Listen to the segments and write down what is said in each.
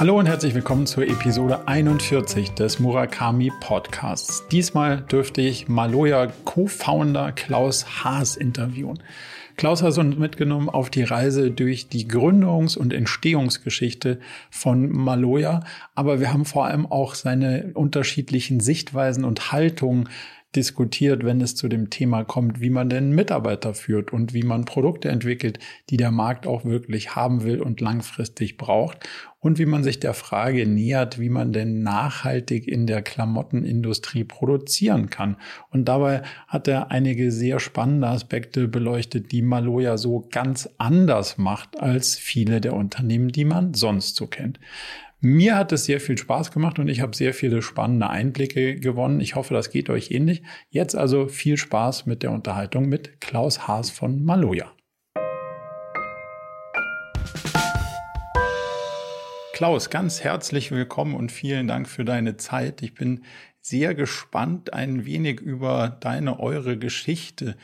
Hallo und herzlich willkommen zur Episode 41 des Murakami Podcasts. Diesmal dürfte ich Maloya Co-Founder Klaus Haas interviewen. Klaus hat uns mitgenommen auf die Reise durch die Gründungs- und Entstehungsgeschichte von Maloya, aber wir haben vor allem auch seine unterschiedlichen Sichtweisen und Haltungen diskutiert, wenn es zu dem Thema kommt, wie man denn Mitarbeiter führt und wie man Produkte entwickelt, die der Markt auch wirklich haben will und langfristig braucht und wie man sich der Frage nähert, wie man denn nachhaltig in der Klamottenindustrie produzieren kann. Und dabei hat er einige sehr spannende Aspekte beleuchtet, die Maloja so ganz anders macht als viele der Unternehmen, die man sonst so kennt. Mir hat es sehr viel Spaß gemacht und ich habe sehr viele spannende Einblicke gewonnen. Ich hoffe, das geht euch ähnlich. Jetzt also viel Spaß mit der Unterhaltung mit Klaus Haas von Maloja. Klaus, ganz herzlich willkommen und vielen Dank für deine Zeit. Ich bin sehr gespannt, ein wenig über deine, eure Geschichte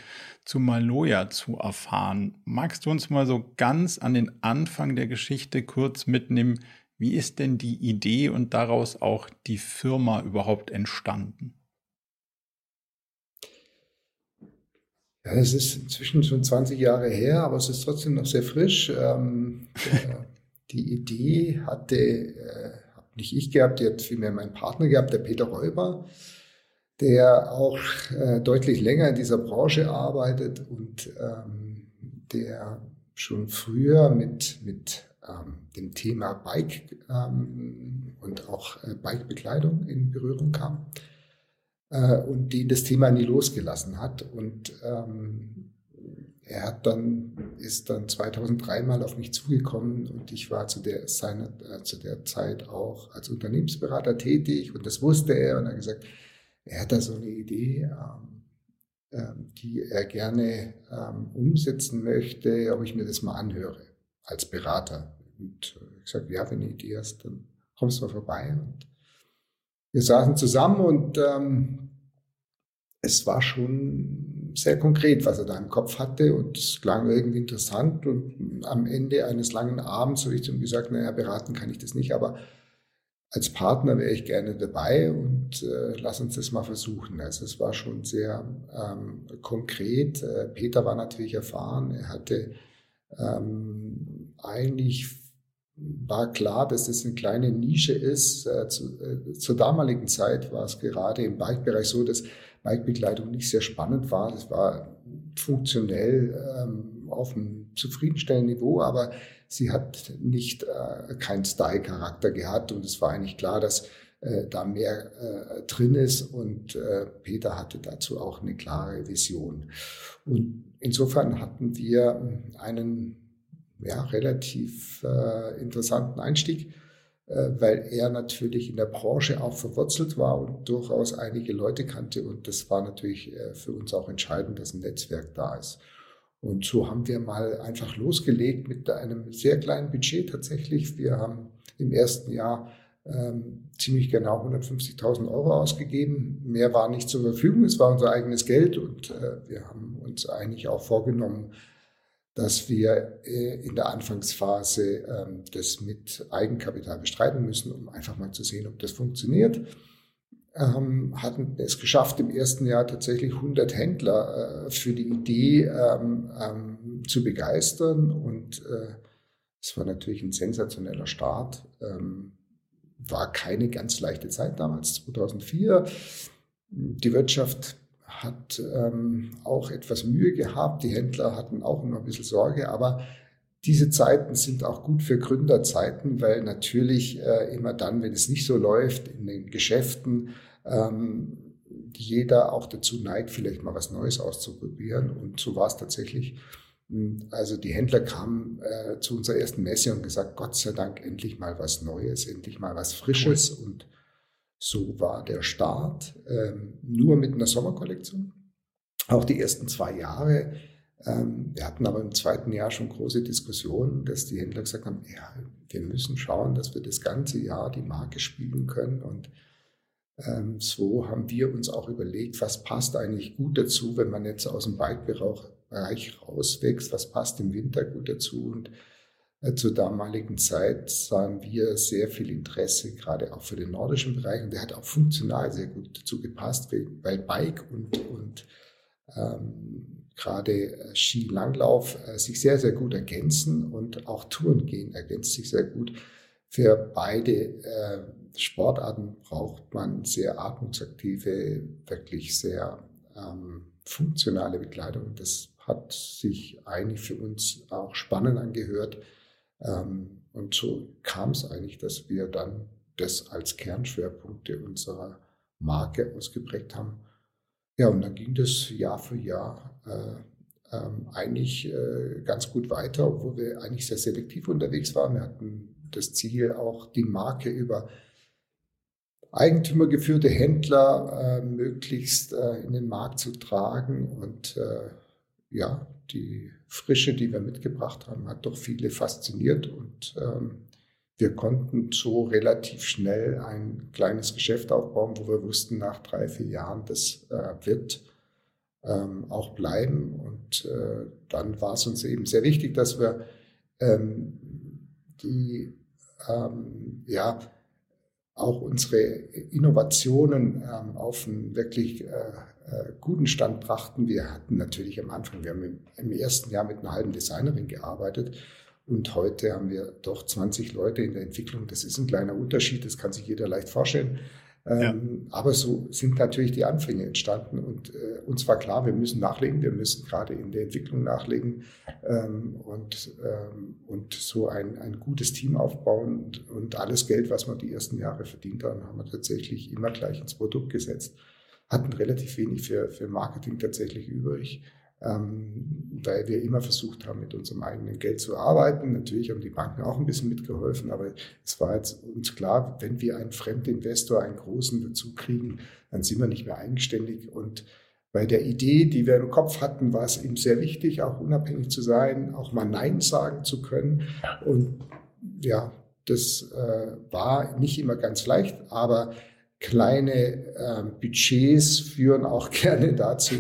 zu Maloja zu erfahren. Magst du uns mal so ganz an den Anfang der Geschichte kurz mitnehmen, wie ist denn die Idee und daraus auch die Firma überhaupt entstanden? Ja, es ist inzwischen schon 20 Jahre her, aber es ist trotzdem noch sehr frisch. Ähm, die Idee hatte äh, nicht ich gehabt, die hat vielmehr mein Partner gehabt, der Peter Räuber, der auch äh, deutlich länger in dieser Branche arbeitet und ähm, der schon früher mit, mit ähm, dem Thema Bike ähm, und auch äh, Bikebekleidung in Berührung kam äh, und den das Thema nie losgelassen hat. Und ähm, er hat dann, ist dann 2003 mal auf mich zugekommen und ich war zu der, seiner, äh, zu der Zeit auch als Unternehmensberater tätig und das wusste er und er hat gesagt, er hat da so eine Idee, ähm, ähm, die er gerne ähm, umsetzen möchte, ob ich mir das mal anhöre als Berater. Und äh, ich sagte, ja, wenn du Idee hast, dann kommst du mal vorbei. Und wir saßen zusammen und ähm, es war schon sehr konkret, was er da im Kopf hatte und es klang irgendwie interessant und am Ende eines langen Abends habe ich zu ihm gesagt, naja, beraten kann ich das nicht, aber als Partner wäre ich gerne dabei und äh, lass uns das mal versuchen. Also es war schon sehr ähm, konkret. Äh, Peter war natürlich erfahren, er hatte ähm, eigentlich war klar, dass es eine kleine Nische ist. Äh, zu, äh, zur damaligen Zeit war es gerade im Bike-Bereich so, dass Bikebekleidung nicht sehr spannend war. Das war funktionell ähm, auf einem zufriedenstellenden Niveau, aber sie hat nicht äh, keinen Style-Charakter gehabt und es war eigentlich klar, dass äh, da mehr äh, drin ist und äh, Peter hatte dazu auch eine klare Vision. Und insofern hatten wir einen ja, relativ äh, interessanten Einstieg, äh, weil er natürlich in der Branche auch verwurzelt war und durchaus einige Leute kannte. Und das war natürlich äh, für uns auch entscheidend, dass ein Netzwerk da ist. Und so haben wir mal einfach losgelegt mit einem sehr kleinen Budget tatsächlich. Wir haben im ersten Jahr ähm, ziemlich genau 150.000 Euro ausgegeben. Mehr war nicht zur Verfügung, es war unser eigenes Geld und äh, wir haben uns eigentlich auch vorgenommen, dass wir äh, in der Anfangsphase ähm, das mit Eigenkapital bestreiten müssen, um einfach mal zu sehen, ob das funktioniert. Ähm, hatten es geschafft, im ersten Jahr tatsächlich 100 Händler äh, für die Idee ähm, zu begeistern. Und äh, es war natürlich ein sensationeller Start. War keine ganz leichte Zeit damals, 2004. Die Wirtschaft hat ähm, auch etwas Mühe gehabt. Die Händler hatten auch immer ein bisschen Sorge, aber diese Zeiten sind auch gut für Gründerzeiten, weil natürlich äh, immer dann, wenn es nicht so läuft in den Geschäften, ähm, jeder auch dazu neigt, vielleicht mal was Neues auszuprobieren. Und so war es tatsächlich. Also die Händler kamen äh, zu unserer ersten Messe und gesagt, Gott sei Dank endlich mal was Neues, endlich mal was Frisches. Und so war der Start ähm, nur mit einer Sommerkollektion. Auch die ersten zwei Jahre. Ähm, wir hatten aber im zweiten Jahr schon große Diskussionen, dass die Händler gesagt haben, ja, wir müssen schauen, dass wir das ganze Jahr die Marke spielen können. Und ähm, so haben wir uns auch überlegt, was passt eigentlich gut dazu, wenn man jetzt aus dem Bike-Bereich rauswächst, was passt im Winter gut dazu. Und zur damaligen Zeit sahen wir sehr viel Interesse, gerade auch für den nordischen Bereich. Und der hat auch funktional sehr gut dazu gepasst, weil Bike und, und ähm, gerade Skilanglauf äh, sich sehr, sehr gut ergänzen und auch Tourengehen ergänzt sich sehr gut. Für beide äh, Sportarten braucht man sehr atmungsaktive, wirklich sehr ähm, funktionale Bekleidung. Das hat sich eigentlich für uns auch spannend angehört. Ähm, und so kam es eigentlich, dass wir dann das als Kernschwerpunkte unserer Marke ausgeprägt haben. Ja, und dann ging das Jahr für Jahr äh, ähm, eigentlich äh, ganz gut weiter, obwohl wir eigentlich sehr selektiv unterwegs waren. Wir hatten das Ziel, auch die Marke über eigentümergeführte Händler äh, möglichst äh, in den Markt zu tragen. Und äh, ja, die Frische, die wir mitgebracht haben, hat doch viele fasziniert. Und ähm, wir konnten so relativ schnell ein kleines Geschäft aufbauen, wo wir wussten, nach drei, vier Jahren, das äh, wird ähm, auch bleiben. Und äh, dann war es uns eben sehr wichtig, dass wir ähm, die ähm, ja, auch unsere Innovationen ähm, auf einen wirklich äh, äh, guten Stand brachten. Wir hatten natürlich am Anfang, wir haben im, im, ersten Jahr mit einer halben Designerin gearbeitet und heute haben wir doch 20 Leute in der Entwicklung. Das ist ein kleiner Unterschied, das kann sich jeder leicht vorstellen. Ja. Ähm, aber so sind natürlich die Anfänge entstanden und äh, uns war klar, wir müssen nachlegen, wir müssen gerade in der Entwicklung nachlegen ähm, und, ähm, und so ein, ein gutes Team aufbauen und, und alles Geld, was wir die ersten Jahre verdient haben, haben wir tatsächlich immer gleich ins Produkt gesetzt, hatten relativ wenig für, für Marketing tatsächlich übrig ähm, weil wir immer versucht haben, mit unserem eigenen Geld zu arbeiten. Natürlich haben die Banken auch ein bisschen mitgeholfen, aber es war jetzt uns klar, wenn wir einen Fremdinvestor, einen großen dazu kriegen, dann sind wir nicht mehr eigenständig und bei der Idee, die wir im Kopf hatten, war es ihm sehr wichtig, auch unabhängig zu sein, auch mal Nein sagen zu können. Und ja, das äh, war nicht immer ganz leicht, aber kleine äh, Budgets führen auch gerne dazu,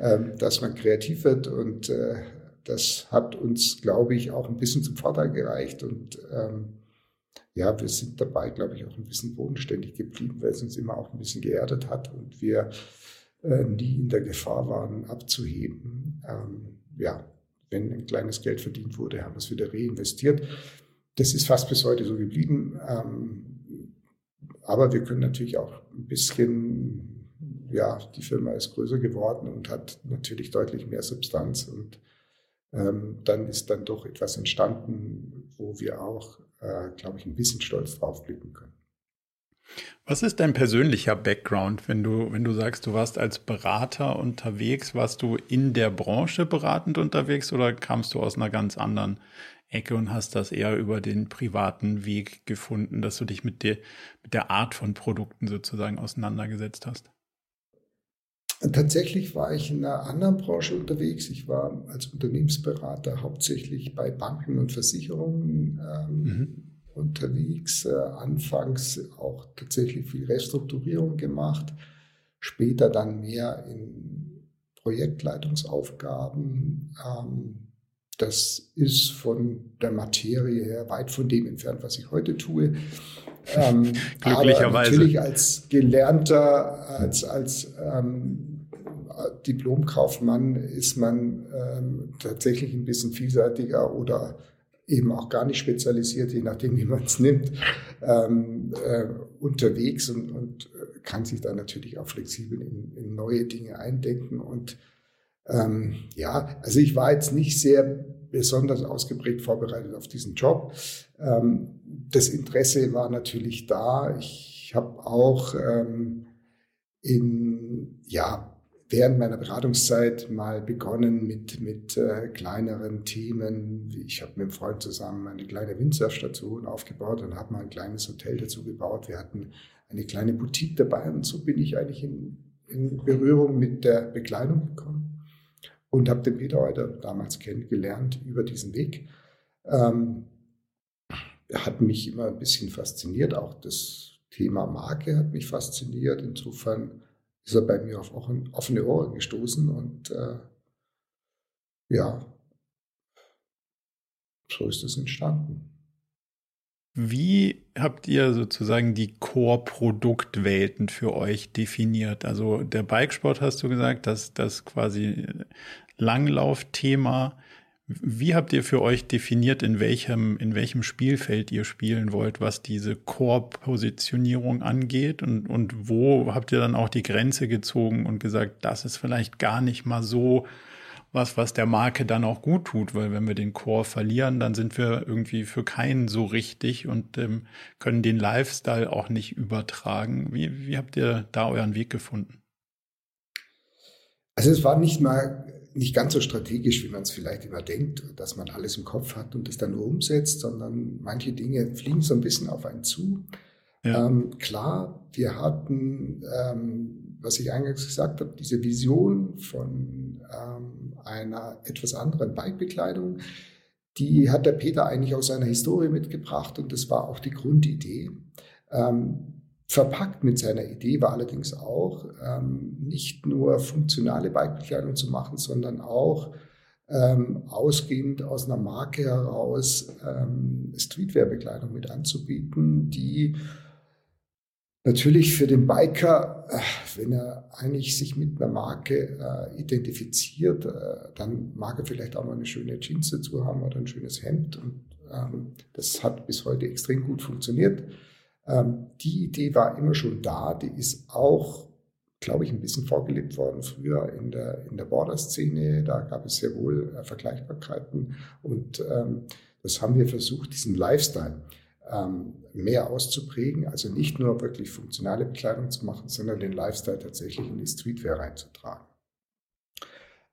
ähm, dass man kreativ wird. Und äh, das hat uns, glaube ich, auch ein bisschen zum Vorteil gereicht. Und ähm, ja, wir sind dabei, glaube ich, auch ein bisschen bodenständig geblieben, weil es uns immer auch ein bisschen geerdet hat und wir äh, nie in der Gefahr waren, abzuheben. Ähm, ja, wenn ein kleines Geld verdient wurde, haben wir es wieder reinvestiert. Das ist fast bis heute so geblieben. Aber wir können natürlich auch ein bisschen ja, die Firma ist größer geworden und hat natürlich deutlich mehr Substanz und ähm, dann ist dann doch etwas entstanden, wo wir auch, äh, glaube ich, ein bisschen stolz drauf blicken können. Was ist dein persönlicher Background, wenn du, wenn du sagst, du warst als Berater unterwegs, warst du in der Branche beratend unterwegs oder kamst du aus einer ganz anderen Ecke und hast das eher über den privaten Weg gefunden, dass du dich mit der, mit der Art von Produkten sozusagen auseinandergesetzt hast? Tatsächlich war ich in einer anderen Branche unterwegs. Ich war als Unternehmensberater hauptsächlich bei Banken und Versicherungen ähm, mhm. unterwegs. Äh, anfangs auch tatsächlich viel Restrukturierung gemacht, später dann mehr in Projektleitungsaufgaben. Ähm, das ist von der Materie her weit von dem entfernt, was ich heute tue. Ähm, Glücklicherweise. Aber natürlich als Gelernter, als, als ähm, Diplomkaufmann ist man ähm, tatsächlich ein bisschen vielseitiger oder eben auch gar nicht spezialisiert, je nachdem, wie man es nimmt, ähm, äh, unterwegs und, und kann sich da natürlich auch flexibel in, in neue Dinge eindenken. Und ähm, ja, also ich war jetzt nicht sehr besonders ausgeprägt vorbereitet auf diesen Job. Ähm, das Interesse war natürlich da. Ich habe auch ähm, in, ja, während meiner Beratungszeit mal begonnen mit, mit äh, kleineren Themen. Ich habe mit einem Freund zusammen eine kleine Windsurfstation aufgebaut und habe mal ein kleines Hotel dazu gebaut. Wir hatten eine kleine Boutique dabei und so bin ich eigentlich in, in Berührung mit der Bekleidung gekommen und habe den Peter heute damals kennengelernt über diesen Weg. Ähm, er hat mich immer ein bisschen fasziniert, auch das Thema Marke hat mich fasziniert. Insofern ist er bei mir auf offene Ohren gestoßen und äh, ja, so ist es entstanden. Wie habt ihr sozusagen die Core-Produktwelten für euch definiert? Also der Bikesport hast du gesagt, dass das quasi Langlaufthema. Wie habt ihr für euch definiert, in welchem, in welchem Spielfeld ihr spielen wollt, was diese Core-Positionierung angeht? Und, und wo habt ihr dann auch die Grenze gezogen und gesagt, das ist vielleicht gar nicht mal so was, was der Marke dann auch gut tut, weil wenn wir den Core verlieren, dann sind wir irgendwie für keinen so richtig und ähm, können den Lifestyle auch nicht übertragen. Wie, wie habt ihr da euren Weg gefunden? Also es war nicht mal nicht ganz so strategisch, wie man es vielleicht immer denkt, dass man alles im Kopf hat und es dann nur umsetzt, sondern manche Dinge fliegen so ein bisschen auf einen zu. Ja. Ähm, klar, wir hatten, ähm, was ich eingangs gesagt habe, diese Vision von ähm, einer etwas anderen Bikebekleidung, die hat der Peter eigentlich aus seiner Historie mitgebracht und das war auch die Grundidee. Ähm, verpackt mit seiner Idee war allerdings auch, ähm, nicht nur funktionale Bikebekleidung zu machen, sondern auch ähm, ausgehend aus einer Marke heraus ähm, Streetwear-Bekleidung mit anzubieten, die Natürlich für den Biker, äh, wenn er eigentlich sich mit einer Marke äh, identifiziert, äh, dann mag er vielleicht auch mal eine schöne Jeans dazu haben oder ein schönes Hemd. Und ähm, das hat bis heute extrem gut funktioniert. Ähm, die Idee war immer schon da. Die ist auch, glaube ich, ein bisschen vorgelebt worden früher in der, in der Border-Szene. Da gab es sehr wohl äh, Vergleichbarkeiten. Und ähm, das haben wir versucht, diesen Lifestyle mehr auszuprägen, also nicht nur wirklich funktionale Bekleidung zu machen, sondern den Lifestyle tatsächlich in die Streetwear reinzutragen.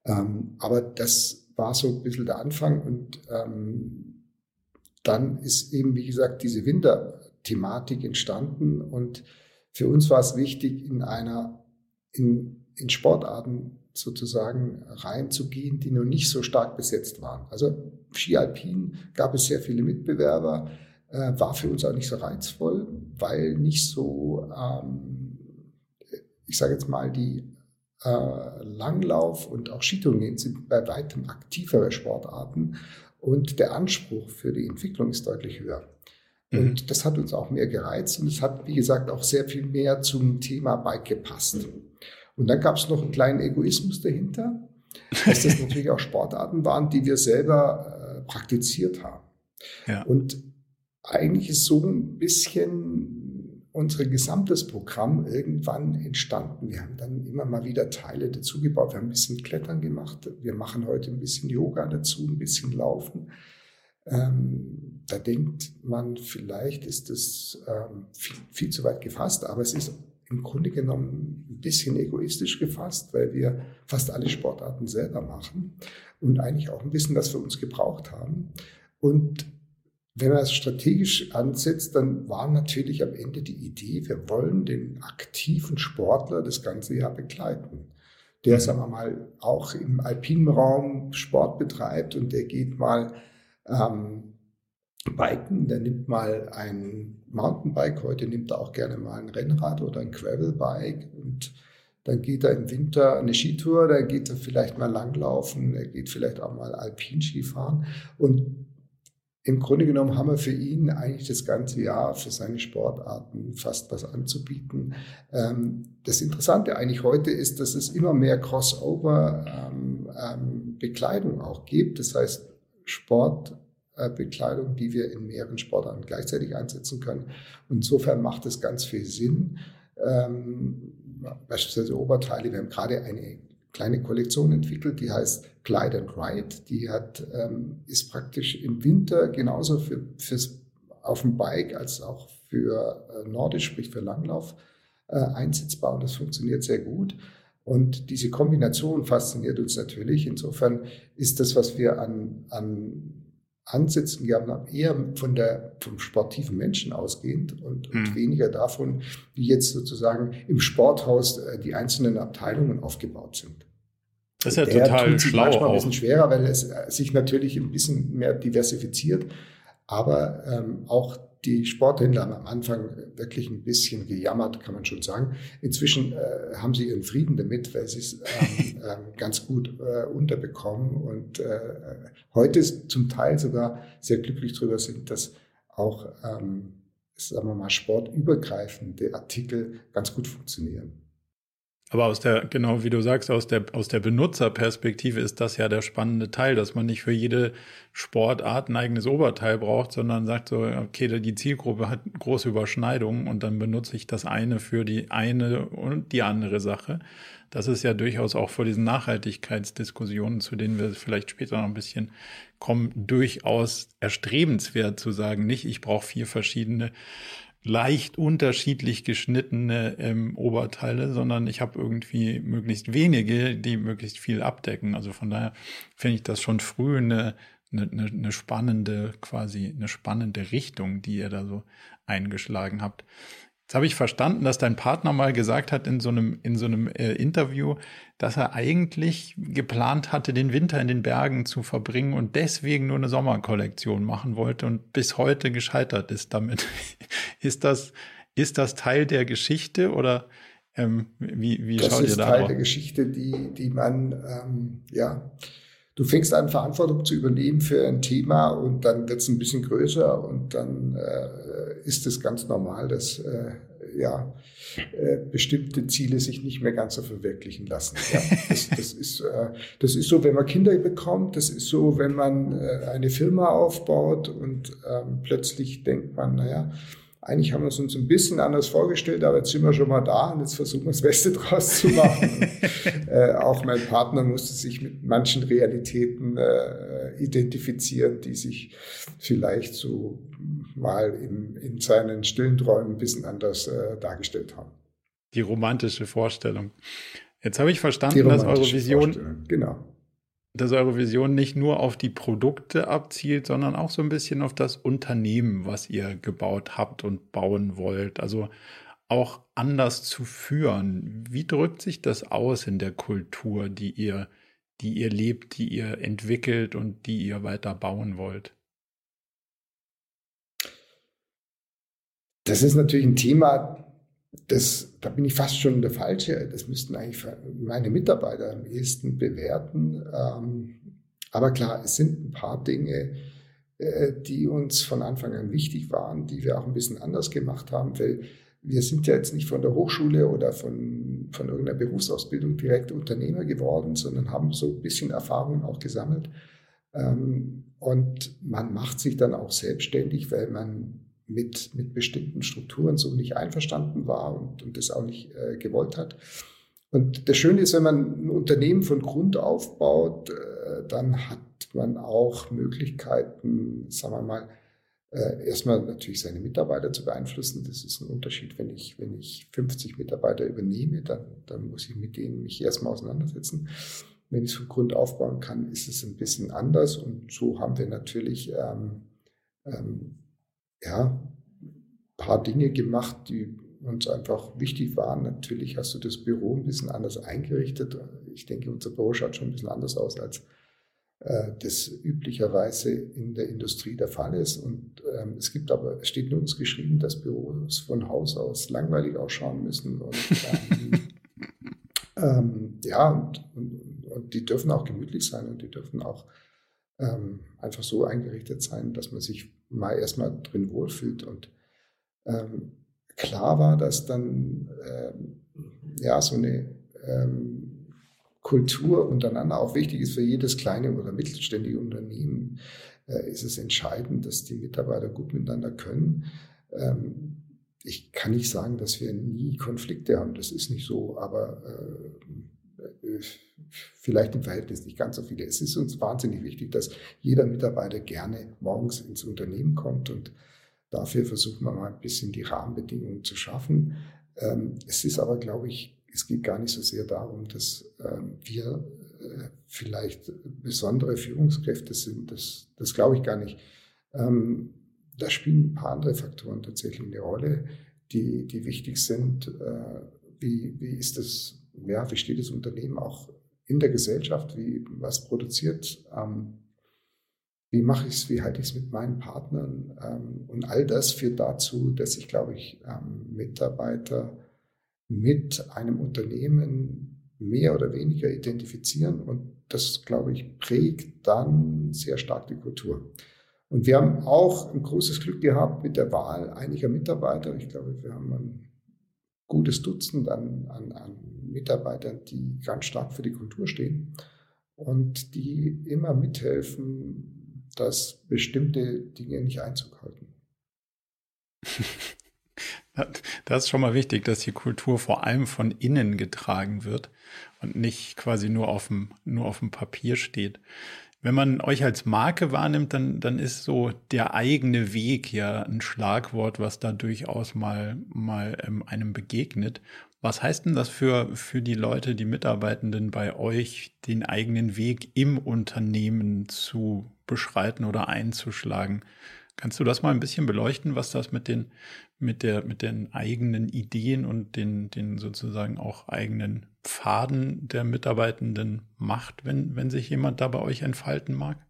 Ähm, aber das war so ein bisschen der Anfang und ähm, dann ist eben, wie gesagt, diese Winterthematik entstanden und für uns war es wichtig, in einer, in, in Sportarten sozusagen reinzugehen, die noch nicht so stark besetzt waren. Also Ski Alpin gab es sehr viele Mitbewerber, äh, war für uns auch nicht so reizvoll, weil nicht so, ähm, ich sage jetzt mal, die äh, Langlauf und auch Skitouren sind bei weitem aktivere Sportarten und der Anspruch für die Entwicklung ist deutlich höher. Mhm. Und das hat uns auch mehr gereizt und es hat, wie gesagt, auch sehr viel mehr zum Thema Bike gepasst. Und dann gab es noch einen kleinen Egoismus dahinter, dass das natürlich auch Sportarten waren, die wir selber äh, praktiziert haben. Ja. Und eigentlich ist so ein bisschen unser gesamtes Programm irgendwann entstanden. Wir haben dann immer mal wieder Teile dazugebaut. Wir haben ein bisschen Klettern gemacht. Wir machen heute ein bisschen Yoga dazu, ein bisschen Laufen. Ähm, da denkt man, vielleicht ist das ähm, viel, viel zu weit gefasst, aber es ist im Grunde genommen ein bisschen egoistisch gefasst, weil wir fast alle Sportarten selber machen und eigentlich auch ein bisschen das für uns gebraucht haben. Und wenn man es strategisch ansetzt, dann war natürlich am Ende die Idee, wir wollen den aktiven Sportler das ganze Jahr begleiten. Der, mhm. sagen wir mal, auch im alpinen Raum Sport betreibt und der geht mal ähm, biken, der nimmt mal ein Mountainbike, heute nimmt er auch gerne mal ein Rennrad oder ein Gravelbike und dann geht er im Winter eine Skitour, dann geht er vielleicht mal langlaufen, er geht vielleicht auch mal Alpinski fahren und im Grunde genommen haben wir für ihn eigentlich das ganze Jahr für seine Sportarten fast was anzubieten. Ähm, das Interessante eigentlich heute ist, dass es immer mehr Crossover-Bekleidung ähm, ähm, auch gibt. Das heißt, Sportbekleidung, die wir in mehreren Sportarten gleichzeitig einsetzen können. Insofern macht es ganz viel Sinn. beispielsweise Oberteile. Wir haben gerade eine kleine Kollektion entwickelt, die heißt Glide and Ride. Die hat, ähm, ist praktisch im Winter genauso für, fürs, auf dem Bike als auch für äh, Nordisch, sprich für Langlauf, äh, einsetzbar und das funktioniert sehr gut. Und diese Kombination fasziniert uns natürlich. Insofern ist das, was wir an, an Ansätzen gehabt haben, eher von der, vom sportiven Menschen ausgehend und, mhm. und, weniger davon, wie jetzt sozusagen im Sporthaus äh, die einzelnen Abteilungen aufgebaut sind. Das ist ja der total tut sich schlau. Manchmal auch. ein bisschen schwerer, weil es äh, sich natürlich ein bisschen mehr diversifiziert. Aber ähm, auch die Sporthändler haben am Anfang wirklich ein bisschen gejammert, kann man schon sagen. Inzwischen äh, haben sie ihren Frieden damit, weil sie es ähm, ähm, ganz gut äh, unterbekommen und äh, heute zum Teil sogar sehr glücklich darüber sind, dass auch, ähm, sagen wir mal, sportübergreifende Artikel ganz gut funktionieren. Aber aus der, genau wie du sagst, aus der, aus der Benutzerperspektive ist das ja der spannende Teil, dass man nicht für jede Sportart ein eigenes Oberteil braucht, sondern sagt so, okay, die Zielgruppe hat große Überschneidungen und dann benutze ich das eine für die eine und die andere Sache. Das ist ja durchaus auch vor diesen Nachhaltigkeitsdiskussionen, zu denen wir vielleicht später noch ein bisschen kommen, durchaus erstrebenswert zu sagen, nicht ich brauche vier verschiedene leicht unterschiedlich geschnittene ähm, Oberteile, sondern ich habe irgendwie möglichst wenige, die möglichst viel abdecken. Also von daher finde ich das schon früh eine, eine, eine spannende, quasi eine spannende Richtung, die ihr da so eingeschlagen habt. Jetzt habe ich verstanden, dass dein Partner mal gesagt hat in so einem, in so einem äh, Interview, dass er eigentlich geplant hatte, den Winter in den Bergen zu verbringen und deswegen nur eine Sommerkollektion machen wollte und bis heute gescheitert ist damit. ist das, ist das Teil der Geschichte oder ähm, wie, wie das schaut ihr da Das ist Teil der Geschichte, die, die man, ähm, ja, du fängst an, Verantwortung zu übernehmen für ein Thema und dann wird es ein bisschen größer und dann äh, ist es ganz normal, dass äh, ja, äh, bestimmte Ziele sich nicht mehr ganz so verwirklichen lassen. Ja, das, das, ist, äh, das ist so, wenn man Kinder bekommt, das ist so, wenn man äh, eine Firma aufbaut und ähm, plötzlich denkt man, naja, eigentlich haben wir es uns ein bisschen anders vorgestellt, aber jetzt sind wir schon mal da und jetzt versuchen wir das Beste draus zu machen. äh, auch mein Partner musste sich mit manchen Realitäten äh, identifizieren, die sich vielleicht so mal in, in seinen stillen Träumen ein bisschen anders äh, dargestellt haben. Die romantische Vorstellung. Jetzt habe ich verstanden, dass eure Vision, genau dass eure Vision nicht nur auf die Produkte abzielt, sondern auch so ein bisschen auf das Unternehmen, was ihr gebaut habt und bauen wollt. Also auch anders zu führen. Wie drückt sich das aus in der Kultur, die ihr, die ihr lebt, die ihr entwickelt und die ihr weiter bauen wollt? Das ist natürlich ein Thema, das, da bin ich fast schon der Falsche. Das müssten eigentlich meine Mitarbeiter am ehesten bewerten. Ähm, aber klar, es sind ein paar Dinge, äh, die uns von Anfang an wichtig waren, die wir auch ein bisschen anders gemacht haben, weil wir sind ja jetzt nicht von der Hochschule oder von, von irgendeiner Berufsausbildung direkt Unternehmer geworden, sondern haben so ein bisschen Erfahrungen auch gesammelt. Ähm, und man macht sich dann auch selbstständig, weil man mit, mit bestimmten Strukturen so nicht einverstanden war und, und das auch nicht äh, gewollt hat. Und das Schöne ist, wenn man ein Unternehmen von Grund aufbaut, äh, dann hat man auch Möglichkeiten, sagen wir mal, äh, erstmal natürlich seine Mitarbeiter zu beeinflussen. Das ist ein Unterschied, wenn ich, wenn ich 50 Mitarbeiter übernehme, dann, dann muss ich mit denen mich erstmal auseinandersetzen. Wenn ich es von Grund aufbauen kann, ist es ein bisschen anders. Und so haben wir natürlich ähm, ähm, ja, paar Dinge gemacht, die uns einfach wichtig waren. Natürlich hast du das Büro ein bisschen anders eingerichtet. Ich denke, unser Büro schaut schon ein bisschen anders aus, als äh, das üblicherweise in der Industrie der Fall ist. Und ähm, es gibt aber, es steht nirgends geschrieben, dass Büros von Haus aus langweilig ausschauen müssen. Und, ähm, ähm, ja, und, und, und, die dürfen auch gemütlich sein und die dürfen auch ähm, einfach so eingerichtet sein, dass man sich mal erstmal drin wohlfühlt. Und ähm, klar war, dass dann ähm, ja so eine ähm, Kultur untereinander auch wichtig ist für jedes kleine oder mittelständige Unternehmen. Äh, ist es entscheidend, dass die Mitarbeiter gut miteinander können. Ähm, ich kann nicht sagen, dass wir nie Konflikte haben. Das ist nicht so, aber äh, vielleicht im Verhältnis nicht ganz so viele. Es ist uns wahnsinnig wichtig, dass jeder Mitarbeiter gerne morgens ins Unternehmen kommt und dafür versuchen wir mal ein bisschen die Rahmenbedingungen zu schaffen. Ähm, es ist aber, glaube ich, es geht gar nicht so sehr darum, dass ähm, wir äh, vielleicht besondere Führungskräfte sind. Das, das glaube ich gar nicht. Ähm, da spielen ein paar andere Faktoren tatsächlich eine Rolle, die, die wichtig sind. Äh, wie, wie ist das, ja, wie steht das Unternehmen auch in der Gesellschaft, wie was produziert. Ähm, wie mache ich es, wie halte ich es mit meinen Partnern? Ähm, und all das führt dazu, dass sich, glaube ich, ähm, Mitarbeiter mit einem Unternehmen mehr oder weniger identifizieren und das, glaube ich, prägt dann sehr stark die Kultur. Und wir haben auch ein großes Glück gehabt mit der Wahl einiger Mitarbeiter. Ich glaube, wir haben ein gutes Dutzend an, an, an Mitarbeitern, die ganz stark für die Kultur stehen und die immer mithelfen, dass bestimmte Dinge nicht Einzug halten. Das ist schon mal wichtig, dass die Kultur vor allem von innen getragen wird und nicht quasi nur auf dem, nur auf dem Papier steht. Wenn man euch als Marke wahrnimmt, dann, dann ist so der eigene Weg ja ein Schlagwort, was da durchaus mal, mal ähm, einem begegnet. Was heißt denn das für, für die Leute, die Mitarbeitenden bei euch, den eigenen Weg im Unternehmen zu beschreiten oder einzuschlagen? Kannst du das mal ein bisschen beleuchten, was das mit den, mit der, mit den eigenen Ideen und den, den sozusagen auch eigenen Pfaden der Mitarbeitenden macht, wenn, wenn sich jemand da bei euch entfalten mag?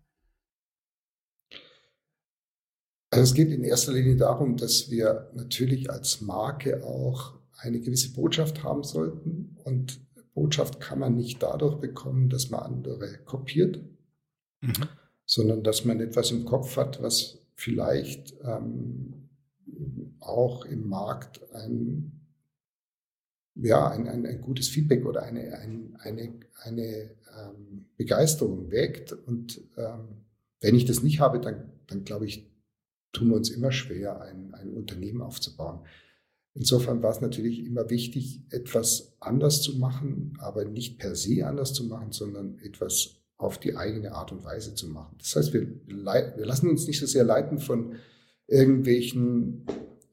Also es geht in erster Linie darum, dass wir natürlich als Marke auch eine gewisse Botschaft haben sollten. Und Botschaft kann man nicht dadurch bekommen, dass man andere kopiert, mhm. sondern dass man etwas im Kopf hat, was vielleicht ähm, auch im Markt ein, ja, ein, ein, ein gutes Feedback oder eine, ein, eine, eine ähm, Begeisterung weckt. Und ähm, wenn ich das nicht habe, dann, dann glaube ich, tun wir uns immer schwer, ein, ein Unternehmen aufzubauen. Insofern war es natürlich immer wichtig, etwas anders zu machen, aber nicht per se anders zu machen, sondern etwas auf die eigene Art und Weise zu machen. Das heißt, wir, wir lassen uns nicht so sehr leiten von irgendwelchen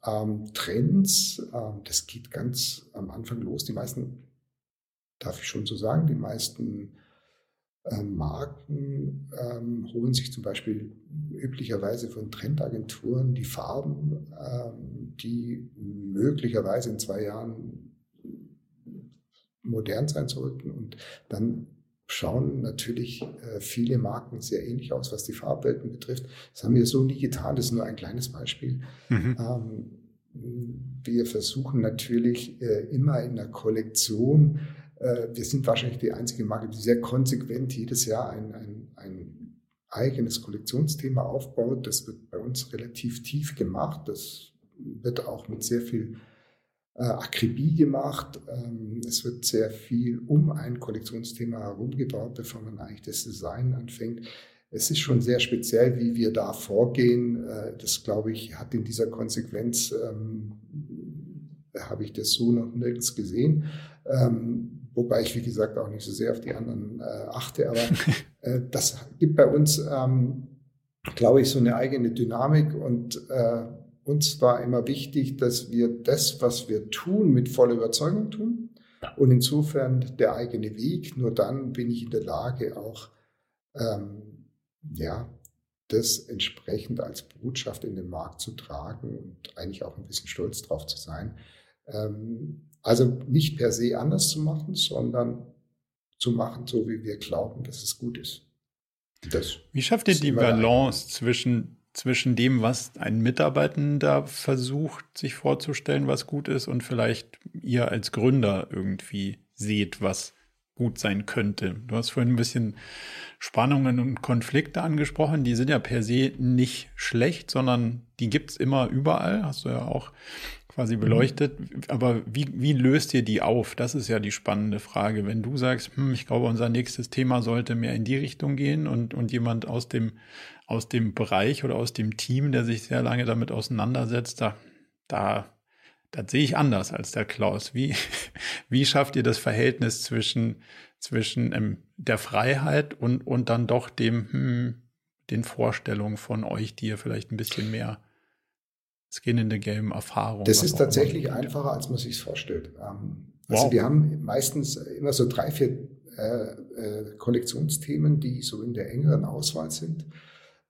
ähm, Trends. Ähm, das geht ganz am Anfang los. Die meisten, darf ich schon so sagen, die meisten Marken ähm, holen sich zum Beispiel üblicherweise von Trendagenturen die Farben, ähm, die möglicherweise in zwei Jahren modern sein sollten und dann schauen natürlich äh, viele Marken sehr ähnlich aus, was die Farbwelten betrifft. Das haben wir so nie getan, das ist nur ein kleines Beispiel. Mhm. Ähm, wir versuchen natürlich äh, immer in der Kollektion, wir sind wahrscheinlich die einzige Marke, die sehr konsequent jedes Jahr ein, ein, ein eigenes Kollektionsthema aufbaut. Das wird bei uns relativ tief gemacht. Das wird auch mit sehr viel äh, Akribie gemacht. Ähm, es wird sehr viel um ein Kollektionsthema herumgebaut, bevor man eigentlich das Design anfängt. Es ist schon sehr speziell, wie wir da vorgehen. Äh, das, glaube ich, hat in dieser Konsequenz, ähm, habe ich das so noch nirgends gesehen. Ähm, wobei ich, wie gesagt, auch nicht so sehr auf die anderen äh, achte. Aber äh, das gibt bei uns, ähm, glaube ich, so eine eigene Dynamik und äh, uns war immer wichtig, dass wir das, was wir tun, mit voller Überzeugung tun. Und insofern der eigene Weg. Nur dann bin ich in der Lage, auch ähm, ja, das entsprechend als Botschaft in den Markt zu tragen und eigentlich auch ein bisschen stolz drauf zu sein. Ähm, also nicht per se anders zu machen, sondern zu machen, so wie wir glauben, dass es gut ist. Das wie schafft ihr die Balance zwischen zwischen dem, was ein Mitarbeitender versucht, sich vorzustellen, was gut ist, und vielleicht ihr als Gründer irgendwie seht, was gut sein könnte. Du hast vorhin ein bisschen Spannungen und Konflikte angesprochen. Die sind ja per se nicht schlecht, sondern die gibt's immer überall. Hast du ja auch quasi mhm. beleuchtet. Aber wie, wie löst ihr die auf? Das ist ja die spannende Frage. Wenn du sagst, hm, ich glaube, unser nächstes Thema sollte mehr in die Richtung gehen und, und jemand aus dem aus dem Bereich oder aus dem Team, der sich sehr lange damit auseinandersetzt, da, da, das sehe ich anders als der Klaus. Wie, wie schafft ihr das Verhältnis zwischen, zwischen ähm, der Freiheit und, und dann doch dem, hm, den Vorstellungen von euch, die ihr vielleicht ein bisschen mehr Skin in the Game Erfahrung. Das ist tatsächlich einfacher, als man sich vorstellt. Ähm, also wow. wir haben meistens immer so drei, vier äh, äh, Kollektionsthemen, die so in der engeren Auswahl sind.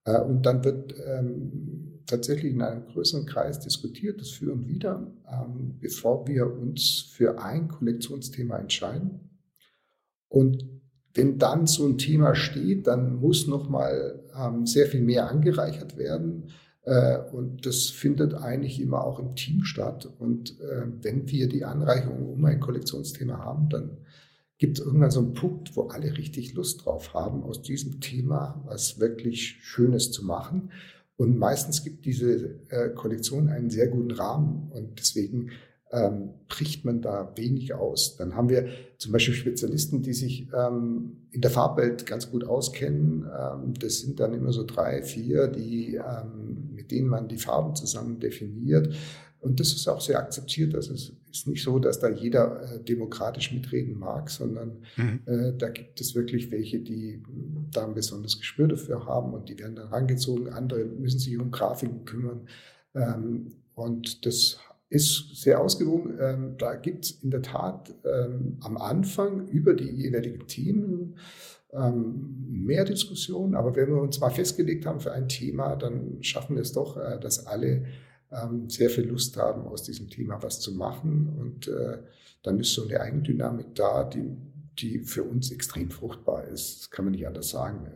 Äh, und dann wird ähm, tatsächlich in einem größeren Kreis diskutiert, das für und wieder, ähm, bevor wir uns für ein Kollektionsthema entscheiden. Und wenn dann so ein Thema steht, dann muss nochmal ähm, sehr viel mehr angereichert werden. Äh, und das findet eigentlich immer auch im Team statt. Und äh, wenn wir die Anreicherung um ein Kollektionsthema haben, dann gibt es irgendwann so einen Punkt, wo alle richtig Lust drauf haben, aus diesem Thema was wirklich Schönes zu machen. Und meistens gibt diese äh, Kollektion einen sehr guten Rahmen. Und deswegen ähm, bricht man da wenig aus. Dann haben wir zum Beispiel Spezialisten, die sich ähm, in der Farbwelt ganz gut auskennen. Ähm, das sind dann immer so drei, vier, die, ähm, mit denen man die Farben zusammen definiert. Und das ist auch sehr akzeptiert. Also es ist nicht so, dass da jeder äh, demokratisch mitreden mag, sondern mhm. äh, da gibt es wirklich welche, die da ein besonderes Gespür dafür haben und die werden dann rangezogen. Andere müssen sich um Grafiken kümmern. Ähm, und das ist sehr ausgewogen. Ähm, da gibt es in der Tat ähm, am Anfang über die jeweiligen Themen ähm, mehr Diskussionen. Aber wenn wir uns mal festgelegt haben für ein Thema, dann schaffen wir es doch, äh, dass alle ähm, sehr viel Lust haben, aus diesem Thema was zu machen. Und äh, dann ist so eine Eigendynamik da, die, die für uns extrem fruchtbar ist. Das kann man nicht anders sagen.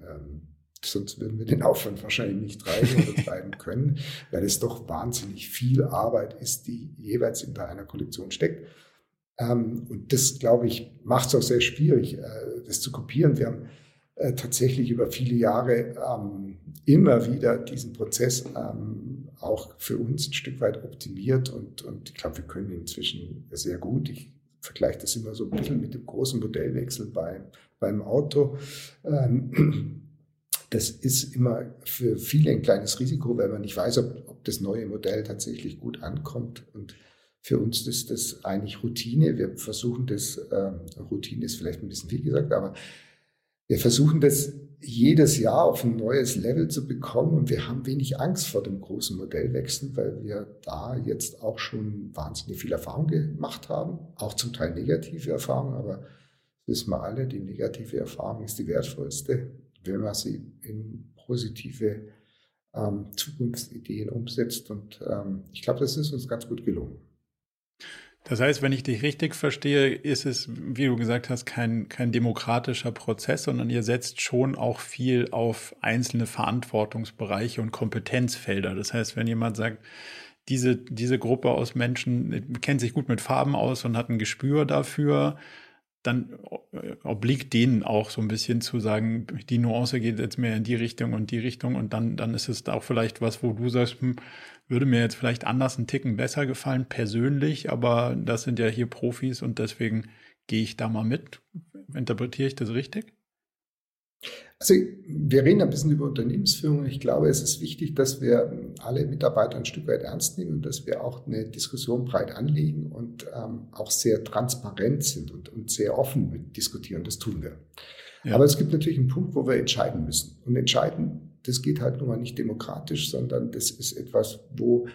Sonst würden wir den Aufwand wahrscheinlich nicht treiben oder treiben können, weil es doch wahnsinnig viel Arbeit ist, die jeweils hinter einer Kollektion steckt. Ähm, und das, glaube ich, macht es auch sehr schwierig, äh, das zu kopieren. Wir haben äh, tatsächlich über viele Jahre ähm, immer wieder diesen Prozess ähm, auch für uns ein Stück weit optimiert und, und ich glaube, wir können inzwischen sehr gut. Ich vergleiche das immer so ein bisschen mit dem großen Modellwechsel bei, beim Auto. Das ist immer für viele ein kleines Risiko, weil man nicht weiß, ob, ob das neue Modell tatsächlich gut ankommt. Und für uns ist das eigentlich Routine. Wir versuchen das, äh, Routine ist vielleicht ein bisschen viel gesagt, aber wir versuchen das jedes Jahr auf ein neues Level zu bekommen und wir haben wenig Angst vor dem großen Modellwechsel, weil wir da jetzt auch schon wahnsinnig viel Erfahrung gemacht haben, auch zum Teil negative Erfahrungen, aber wissen wir alle, die negative Erfahrung ist die wertvollste wenn man sie in positive ähm, Zukunftsideen umsetzt. Und ähm, ich glaube, das ist uns ganz gut gelungen. Das heißt, wenn ich dich richtig verstehe, ist es, wie du gesagt hast, kein, kein demokratischer Prozess, sondern ihr setzt schon auch viel auf einzelne Verantwortungsbereiche und Kompetenzfelder. Das heißt, wenn jemand sagt, diese, diese Gruppe aus Menschen kennt sich gut mit Farben aus und hat ein Gespür dafür, dann äh, obliegt denen auch so ein bisschen zu sagen, die Nuance geht jetzt mehr in die Richtung und die Richtung und dann, dann ist es auch vielleicht was, wo du sagst, hm, würde mir jetzt vielleicht anders einen Ticken besser gefallen, persönlich, aber das sind ja hier Profis und deswegen gehe ich da mal mit. Interpretiere ich das richtig? Also wir reden ein bisschen über Unternehmensführung. Ich glaube, es ist wichtig, dass wir alle Mitarbeiter ein Stück weit ernst nehmen und dass wir auch eine Diskussion breit anlegen und ähm, auch sehr transparent sind und, und sehr offen diskutieren. Das tun wir. Ja. Aber es gibt natürlich einen Punkt, wo wir entscheiden müssen. Und entscheiden, das geht halt nun mal nicht demokratisch, sondern das ist etwas, wo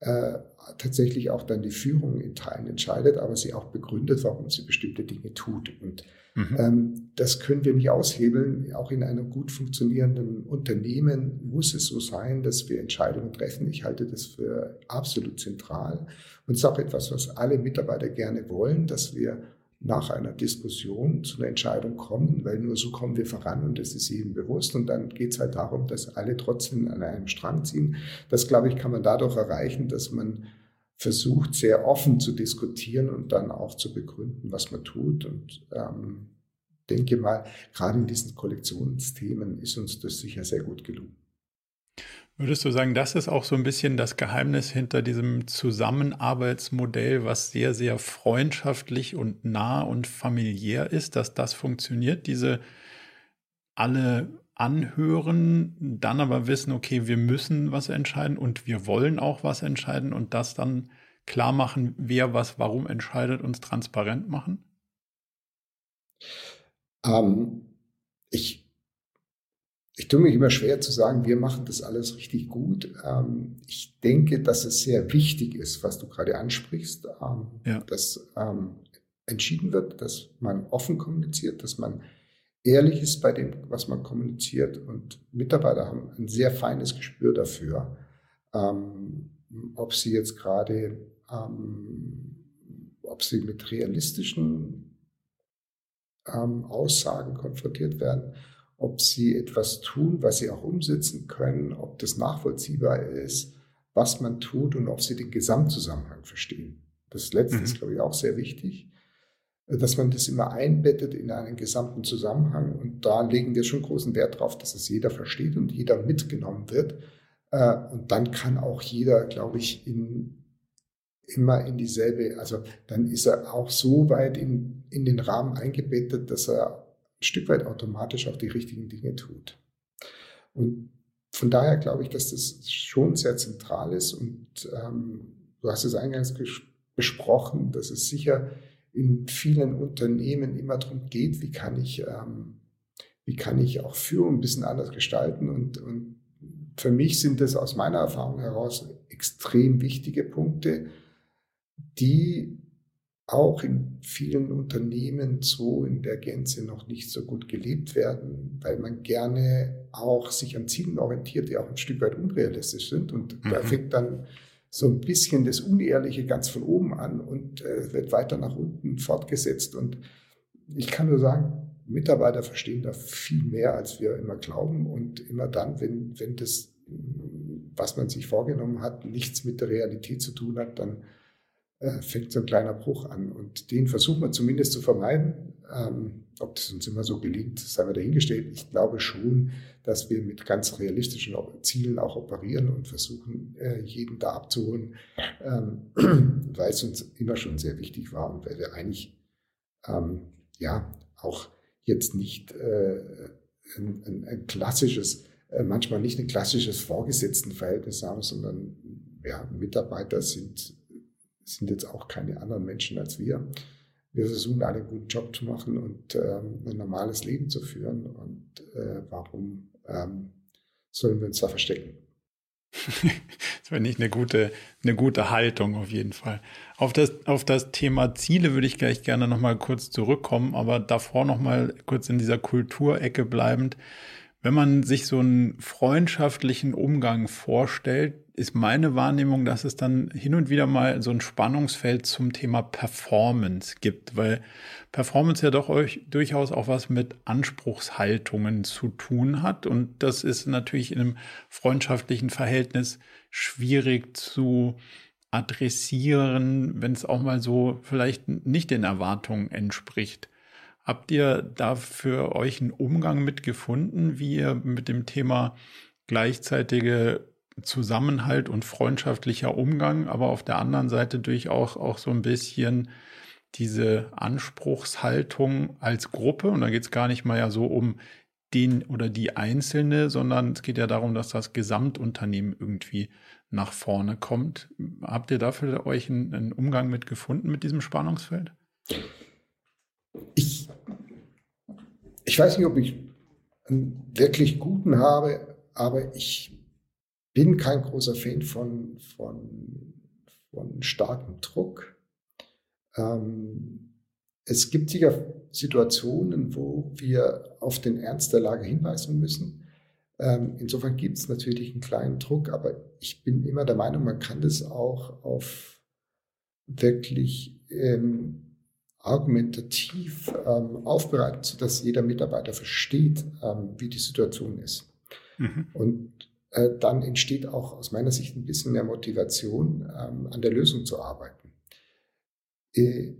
äh, tatsächlich auch dann die Führung in Teilen entscheidet, aber sie auch begründet, warum sie bestimmte Dinge tut. Und Mhm. Ähm, das können wir nicht aushebeln. Auch in einem gut funktionierenden Unternehmen muss es so sein, dass wir Entscheidungen treffen. Ich halte das für absolut zentral. Und es ist auch etwas, was alle Mitarbeiter gerne wollen, dass wir nach einer Diskussion zu einer Entscheidung kommen, weil nur so kommen wir voran und das ist jedem bewusst. Und dann geht es halt darum, dass alle trotzdem an einem Strang ziehen. Das, glaube ich, kann man dadurch erreichen, dass man versucht, sehr offen zu diskutieren und dann auch zu begründen, was man tut. Und ähm, denke mal, gerade in diesen Kollektionsthemen ist uns das sicher sehr gut gelungen. Würdest du sagen, das ist auch so ein bisschen das Geheimnis hinter diesem Zusammenarbeitsmodell, was sehr, sehr freundschaftlich und nah und familiär ist, dass das funktioniert, diese alle anhören, dann aber wissen, okay, wir müssen was entscheiden und wir wollen auch was entscheiden und das dann klar machen, wer was warum entscheidet, uns transparent machen? Ähm, ich, ich tue mich immer schwer zu sagen, wir machen das alles richtig gut. Ähm, ich denke, dass es sehr wichtig ist, was du gerade ansprichst, ähm, ja. dass ähm, entschieden wird, dass man offen kommuniziert, dass man ehrlich ist bei dem, was man kommuniziert. Und Mitarbeiter haben ein sehr feines Gespür dafür, ähm, ob sie jetzt gerade, ähm, ob sie mit realistischen ähm, Aussagen konfrontiert werden, ob sie etwas tun, was sie auch umsetzen können, ob das nachvollziehbar ist, was man tut und ob sie den Gesamtzusammenhang verstehen. Das Letzte mhm. ist, glaube ich, auch sehr wichtig, dass man das immer einbettet in einen gesamten Zusammenhang. Und da legen wir schon großen Wert drauf, dass es jeder versteht und jeder mitgenommen wird. Äh, und dann kann auch jeder, glaube ich, in, immer in dieselbe, also dann ist er auch so weit in, in den Rahmen eingebettet, dass er ein Stück weit automatisch auch die richtigen Dinge tut. Und von daher glaube ich, dass das schon sehr zentral ist und ähm, du hast es eingangs besprochen, dass es sicher in vielen Unternehmen immer darum geht, wie kann ich, ähm, wie kann ich auch Führung ein bisschen anders gestalten und, und für mich sind das aus meiner Erfahrung heraus extrem wichtige Punkte, die auch in vielen Unternehmen so in der Gänze noch nicht so gut gelebt werden, weil man gerne auch sich an Zielen orientiert, die auch ein Stück weit unrealistisch sind. Und mhm. da fängt dann so ein bisschen das Unehrliche ganz von oben an und äh, wird weiter nach unten fortgesetzt. Und ich kann nur sagen, Mitarbeiter verstehen da viel mehr, als wir immer glauben. Und immer dann, wenn, wenn das, was man sich vorgenommen hat, nichts mit der Realität zu tun hat, dann äh, fängt so ein kleiner Bruch an. Und den versuchen wir zumindest zu vermeiden. Ähm, ob das uns immer so gelingt, sei mal dahingestellt. Ich glaube schon, dass wir mit ganz realistischen Zielen auch operieren und versuchen, äh, jeden da abzuholen, ähm, weil es uns immer schon sehr wichtig war und weil wir eigentlich ähm, ja auch jetzt nicht äh, ein, ein, ein klassisches, äh, manchmal nicht ein klassisches Vorgesetztenverhältnis haben, sondern ja, Mitarbeiter sind sind jetzt auch keine anderen Menschen als wir. Wir versuchen alle einen guten Job zu machen und ähm, ein normales Leben zu führen. Und äh, warum ähm, sollen wir uns da verstecken? das wäre nicht eine gute, eine gute Haltung auf jeden Fall. Auf das, auf das Thema Ziele würde ich gleich gerne nochmal kurz zurückkommen, aber davor nochmal kurz in dieser Kulturecke bleibend. Wenn man sich so einen freundschaftlichen Umgang vorstellt, ist meine Wahrnehmung, dass es dann hin und wieder mal so ein Spannungsfeld zum Thema Performance gibt, weil Performance ja doch euch durchaus auch was mit Anspruchshaltungen zu tun hat. Und das ist natürlich in einem freundschaftlichen Verhältnis schwierig zu adressieren, wenn es auch mal so vielleicht nicht den Erwartungen entspricht. Habt ihr da für euch einen Umgang mit gefunden, wie ihr mit dem Thema gleichzeitige Zusammenhalt und freundschaftlicher Umgang, aber auf der anderen Seite durchaus auch so ein bisschen diese Anspruchshaltung als Gruppe. Und da geht es gar nicht mal ja so um den oder die Einzelne, sondern es geht ja darum, dass das Gesamtunternehmen irgendwie nach vorne kommt. Habt ihr dafür euch einen, einen Umgang mit gefunden mit diesem Spannungsfeld? Ich, ich weiß nicht, ob ich einen wirklich guten habe, aber ich bin kein großer Fan von, von, von starkem Druck. Ähm, es gibt sicher Situationen, wo wir auf den Ernst der Lage hinweisen müssen. Ähm, insofern gibt es natürlich einen kleinen Druck, aber ich bin immer der Meinung, man kann das auch auf wirklich ähm, argumentativ ähm, aufbereitet, sodass jeder Mitarbeiter versteht, ähm, wie die Situation ist. Mhm. Und äh, dann entsteht auch aus meiner Sicht ein bisschen mehr Motivation, ähm, an der Lösung zu arbeiten. Äh,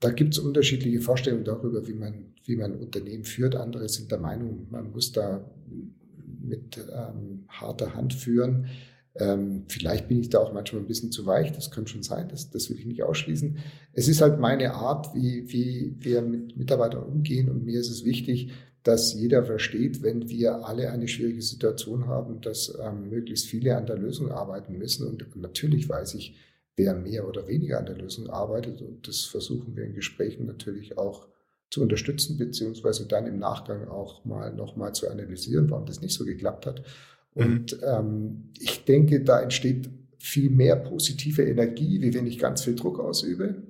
da gibt es unterschiedliche Vorstellungen darüber, wie man, wie man Unternehmen führt. Andere sind der Meinung, man muss da mit ähm, harter Hand führen. Ähm, vielleicht bin ich da auch manchmal ein bisschen zu weich, das kann schon sein, das, das will ich nicht ausschließen. Es ist halt meine Art, wie, wie wir mit Mitarbeitern umgehen und mir ist es wichtig, dass jeder versteht, wenn wir alle eine schwierige Situation haben, dass ähm, möglichst viele an der Lösung arbeiten müssen. Und natürlich weiß ich, wer mehr oder weniger an der Lösung arbeitet. Und das versuchen wir in Gesprächen natürlich auch zu unterstützen, beziehungsweise dann im Nachgang auch mal nochmal zu analysieren, warum das nicht so geklappt hat. Und mhm. ähm, ich denke, da entsteht viel mehr positive Energie, wie wenn ich ganz viel Druck ausübe,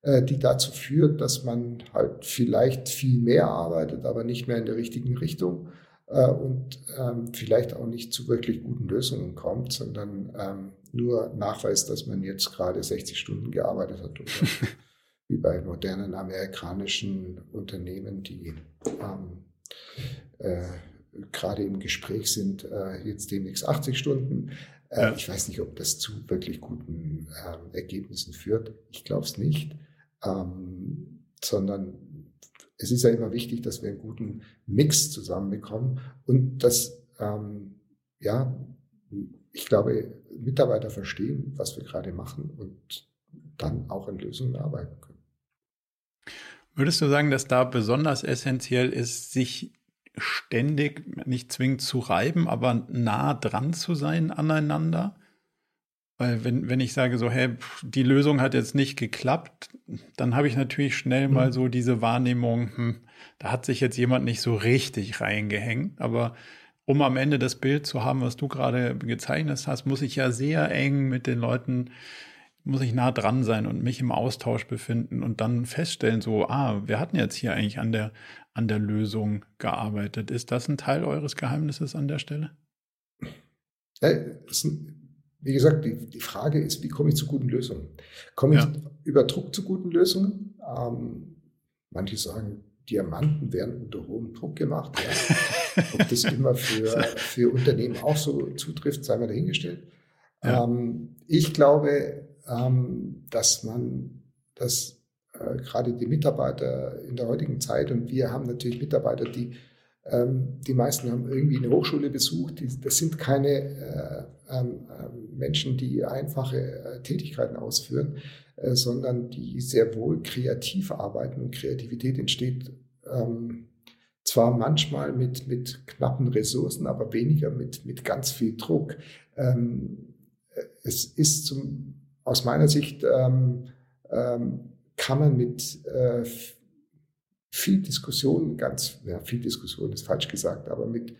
äh, die dazu führt, dass man halt vielleicht viel mehr arbeitet, aber nicht mehr in der richtigen Richtung äh, und ähm, vielleicht auch nicht zu wirklich guten Lösungen kommt, sondern ähm, nur nachweist, dass man jetzt gerade 60 Stunden gearbeitet hat oder wie bei modernen amerikanischen Unternehmen, die ähm, äh, gerade im Gespräch sind, äh, jetzt demnächst 80 Stunden. Äh, ja. Ich weiß nicht, ob das zu wirklich guten äh, Ergebnissen führt. Ich glaube es nicht, ähm, sondern es ist ja immer wichtig, dass wir einen guten Mix zusammenbekommen und dass, ähm, ja, ich glaube, Mitarbeiter verstehen, was wir gerade machen und dann auch an Lösungen arbeiten können. Würdest du sagen, dass da besonders essentiell ist, sich ständig nicht zwingend zu reiben, aber nah dran zu sein aneinander? Weil wenn, wenn ich sage so, hey, die Lösung hat jetzt nicht geklappt, dann habe ich natürlich schnell mhm. mal so diese Wahrnehmung, hm, da hat sich jetzt jemand nicht so richtig reingehängt. Aber um am Ende das Bild zu haben, was du gerade gezeichnet hast, muss ich ja sehr eng mit den Leuten, muss ich nah dran sein und mich im Austausch befinden und dann feststellen, so, ah, wir hatten jetzt hier eigentlich an der, an der Lösung gearbeitet. Ist das ein Teil eures Geheimnisses an der Stelle? Ja, ist ein wie gesagt, die, die Frage ist, wie komme ich zu guten Lösungen? Komme ja. ich über Druck zu guten Lösungen? Ähm, manche sagen, Diamanten werden unter hohem Druck gemacht. Ja. Ob das immer für, für Unternehmen auch so zutrifft, sei mal dahingestellt. Ja. Ähm, ich glaube, ähm, dass man, dass äh, gerade die Mitarbeiter in der heutigen Zeit, und wir haben natürlich Mitarbeiter, die ähm, die meisten haben irgendwie eine Hochschule besucht. das sind keine äh, ähm, ähm, Menschen, die einfache äh, Tätigkeiten ausführen, äh, sondern die sehr wohl kreativ arbeiten. Und Kreativität entsteht zwar manchmal mit, mit knappen Ressourcen, aber weniger mit, mit ganz viel Druck. es ist zum, aus meiner Sicht, kann man mit viel Diskussion, ganz, ja, viel Diskussion ist falsch gesagt, aber mit,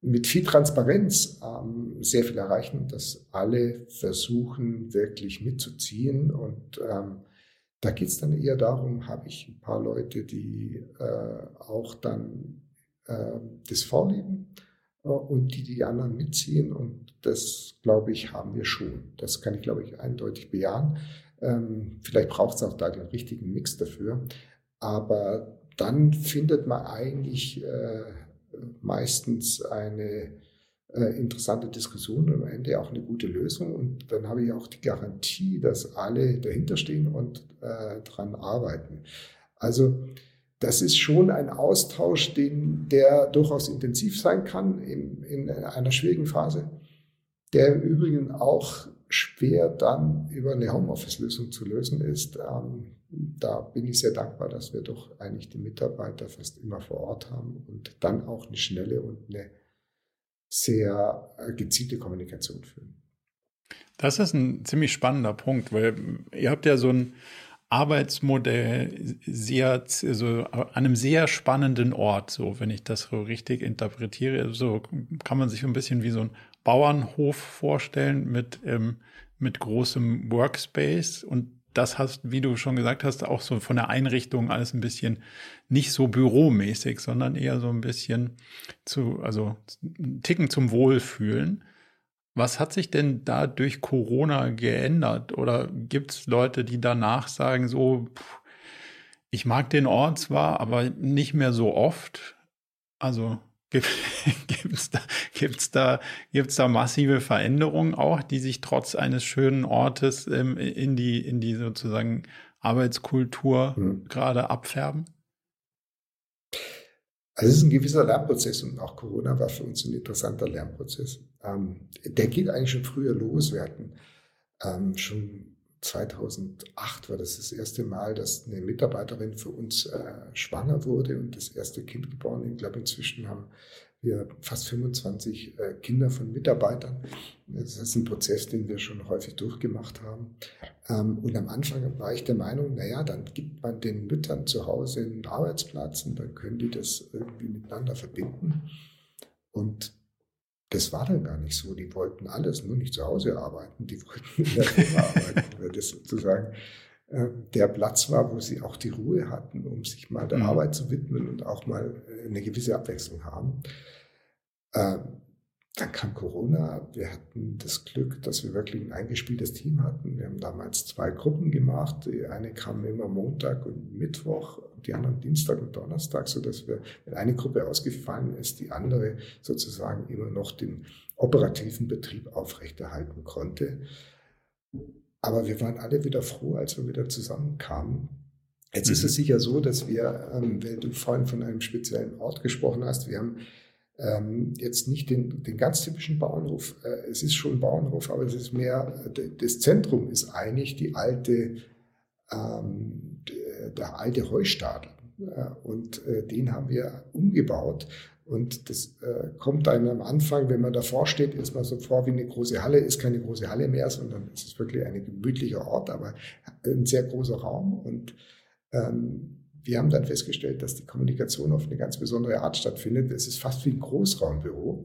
mit viel Transparenz ähm, sehr viel erreichen, dass alle versuchen, wirklich mitzuziehen. Und ähm, da geht es dann eher darum, habe ich ein paar Leute, die äh, auch dann äh, das vorleben äh, und die die anderen mitziehen. Und das, glaube ich, haben wir schon. Das kann ich, glaube ich, eindeutig bejahen. Ähm, vielleicht braucht es auch da den richtigen Mix dafür. Aber dann findet man eigentlich äh, meistens eine äh, interessante Diskussion und am Ende auch eine gute Lösung. Und dann habe ich auch die Garantie, dass alle dahinterstehen und äh, dran arbeiten. Also das ist schon ein Austausch, den, der durchaus intensiv sein kann in, in einer schwierigen Phase, der im Übrigen auch schwer dann über eine Homeoffice-Lösung zu lösen ist. Ähm, da bin ich sehr dankbar, dass wir doch eigentlich die Mitarbeiter fast immer vor Ort haben und dann auch eine schnelle und eine sehr äh, gezielte Kommunikation führen. Das ist ein ziemlich spannender Punkt, weil ihr habt ja so ein Arbeitsmodell sehr, also an einem sehr spannenden Ort, so wenn ich das so richtig interpretiere. So kann man sich ein bisschen wie so ein Bauernhof vorstellen mit, ähm, mit großem Workspace und das hast, wie du schon gesagt hast, auch so von der Einrichtung alles ein bisschen nicht so büromäßig, sondern eher so ein bisschen zu, also Ticken zum Wohlfühlen. Was hat sich denn da durch Corona geändert? Oder gibt es Leute, die danach sagen, so, ich mag den Ort zwar, aber nicht mehr so oft? Also Gibt es da, gibt's da, gibt's da massive Veränderungen auch, die sich trotz eines schönen Ortes ähm, in, die, in die sozusagen Arbeitskultur mhm. gerade abfärben? Also es ist ein gewisser Lernprozess und auch Corona war für uns ein interessanter Lernprozess. Ähm, der geht eigentlich schon früher los. Wir hatten ähm, schon 2008 war das das erste Mal, dass eine Mitarbeiterin für uns äh, schwanger wurde und das erste Kind geboren. Ich glaube, inzwischen haben wir fast 25 äh, Kinder von Mitarbeitern. Das ist ein Prozess, den wir schon häufig durchgemacht haben. Ähm, und am Anfang war ich der Meinung, naja, dann gibt man den Müttern zu Hause einen Arbeitsplatz und dann können die das irgendwie miteinander verbinden. Und das war dann gar nicht so. Die wollten alles, nur nicht zu Hause arbeiten. Die wollten in der Firma arbeiten, weil das sozusagen äh, der Platz war, wo sie auch die Ruhe hatten, um sich mal der mhm. Arbeit zu widmen und auch mal äh, eine gewisse Abwechslung haben. Ähm, dann kam Corona. Wir hatten das Glück, dass wir wirklich ein eingespieltes Team hatten. Wir haben damals zwei Gruppen gemacht. Die eine kam immer Montag und Mittwoch, die anderen Dienstag und Donnerstag, so dass wir, wenn eine Gruppe ausgefallen ist, die andere sozusagen immer noch den operativen Betrieb aufrechterhalten konnte. Aber wir waren alle wieder froh, als wir wieder zusammenkamen. Jetzt mhm. ist es sicher so, dass wir, ähm, weil du vorhin von einem speziellen Ort gesprochen hast, wir haben ähm, jetzt nicht den, den ganz typischen Bauernhof. Äh, es ist schon Bauernhof, aber es ist mehr, das Zentrum ist eigentlich die alte, ähm, der alte Heustadel. Äh, und äh, den haben wir umgebaut. Und das äh, kommt einem am Anfang, wenn man davor steht, erstmal so vor wie eine große Halle, ist keine große Halle mehr, sondern es ist wirklich ein gemütlicher Ort, aber ein sehr großer Raum. Und ähm, wir haben dann festgestellt, dass die Kommunikation auf eine ganz besondere Art stattfindet. Es ist fast wie ein Großraumbüro.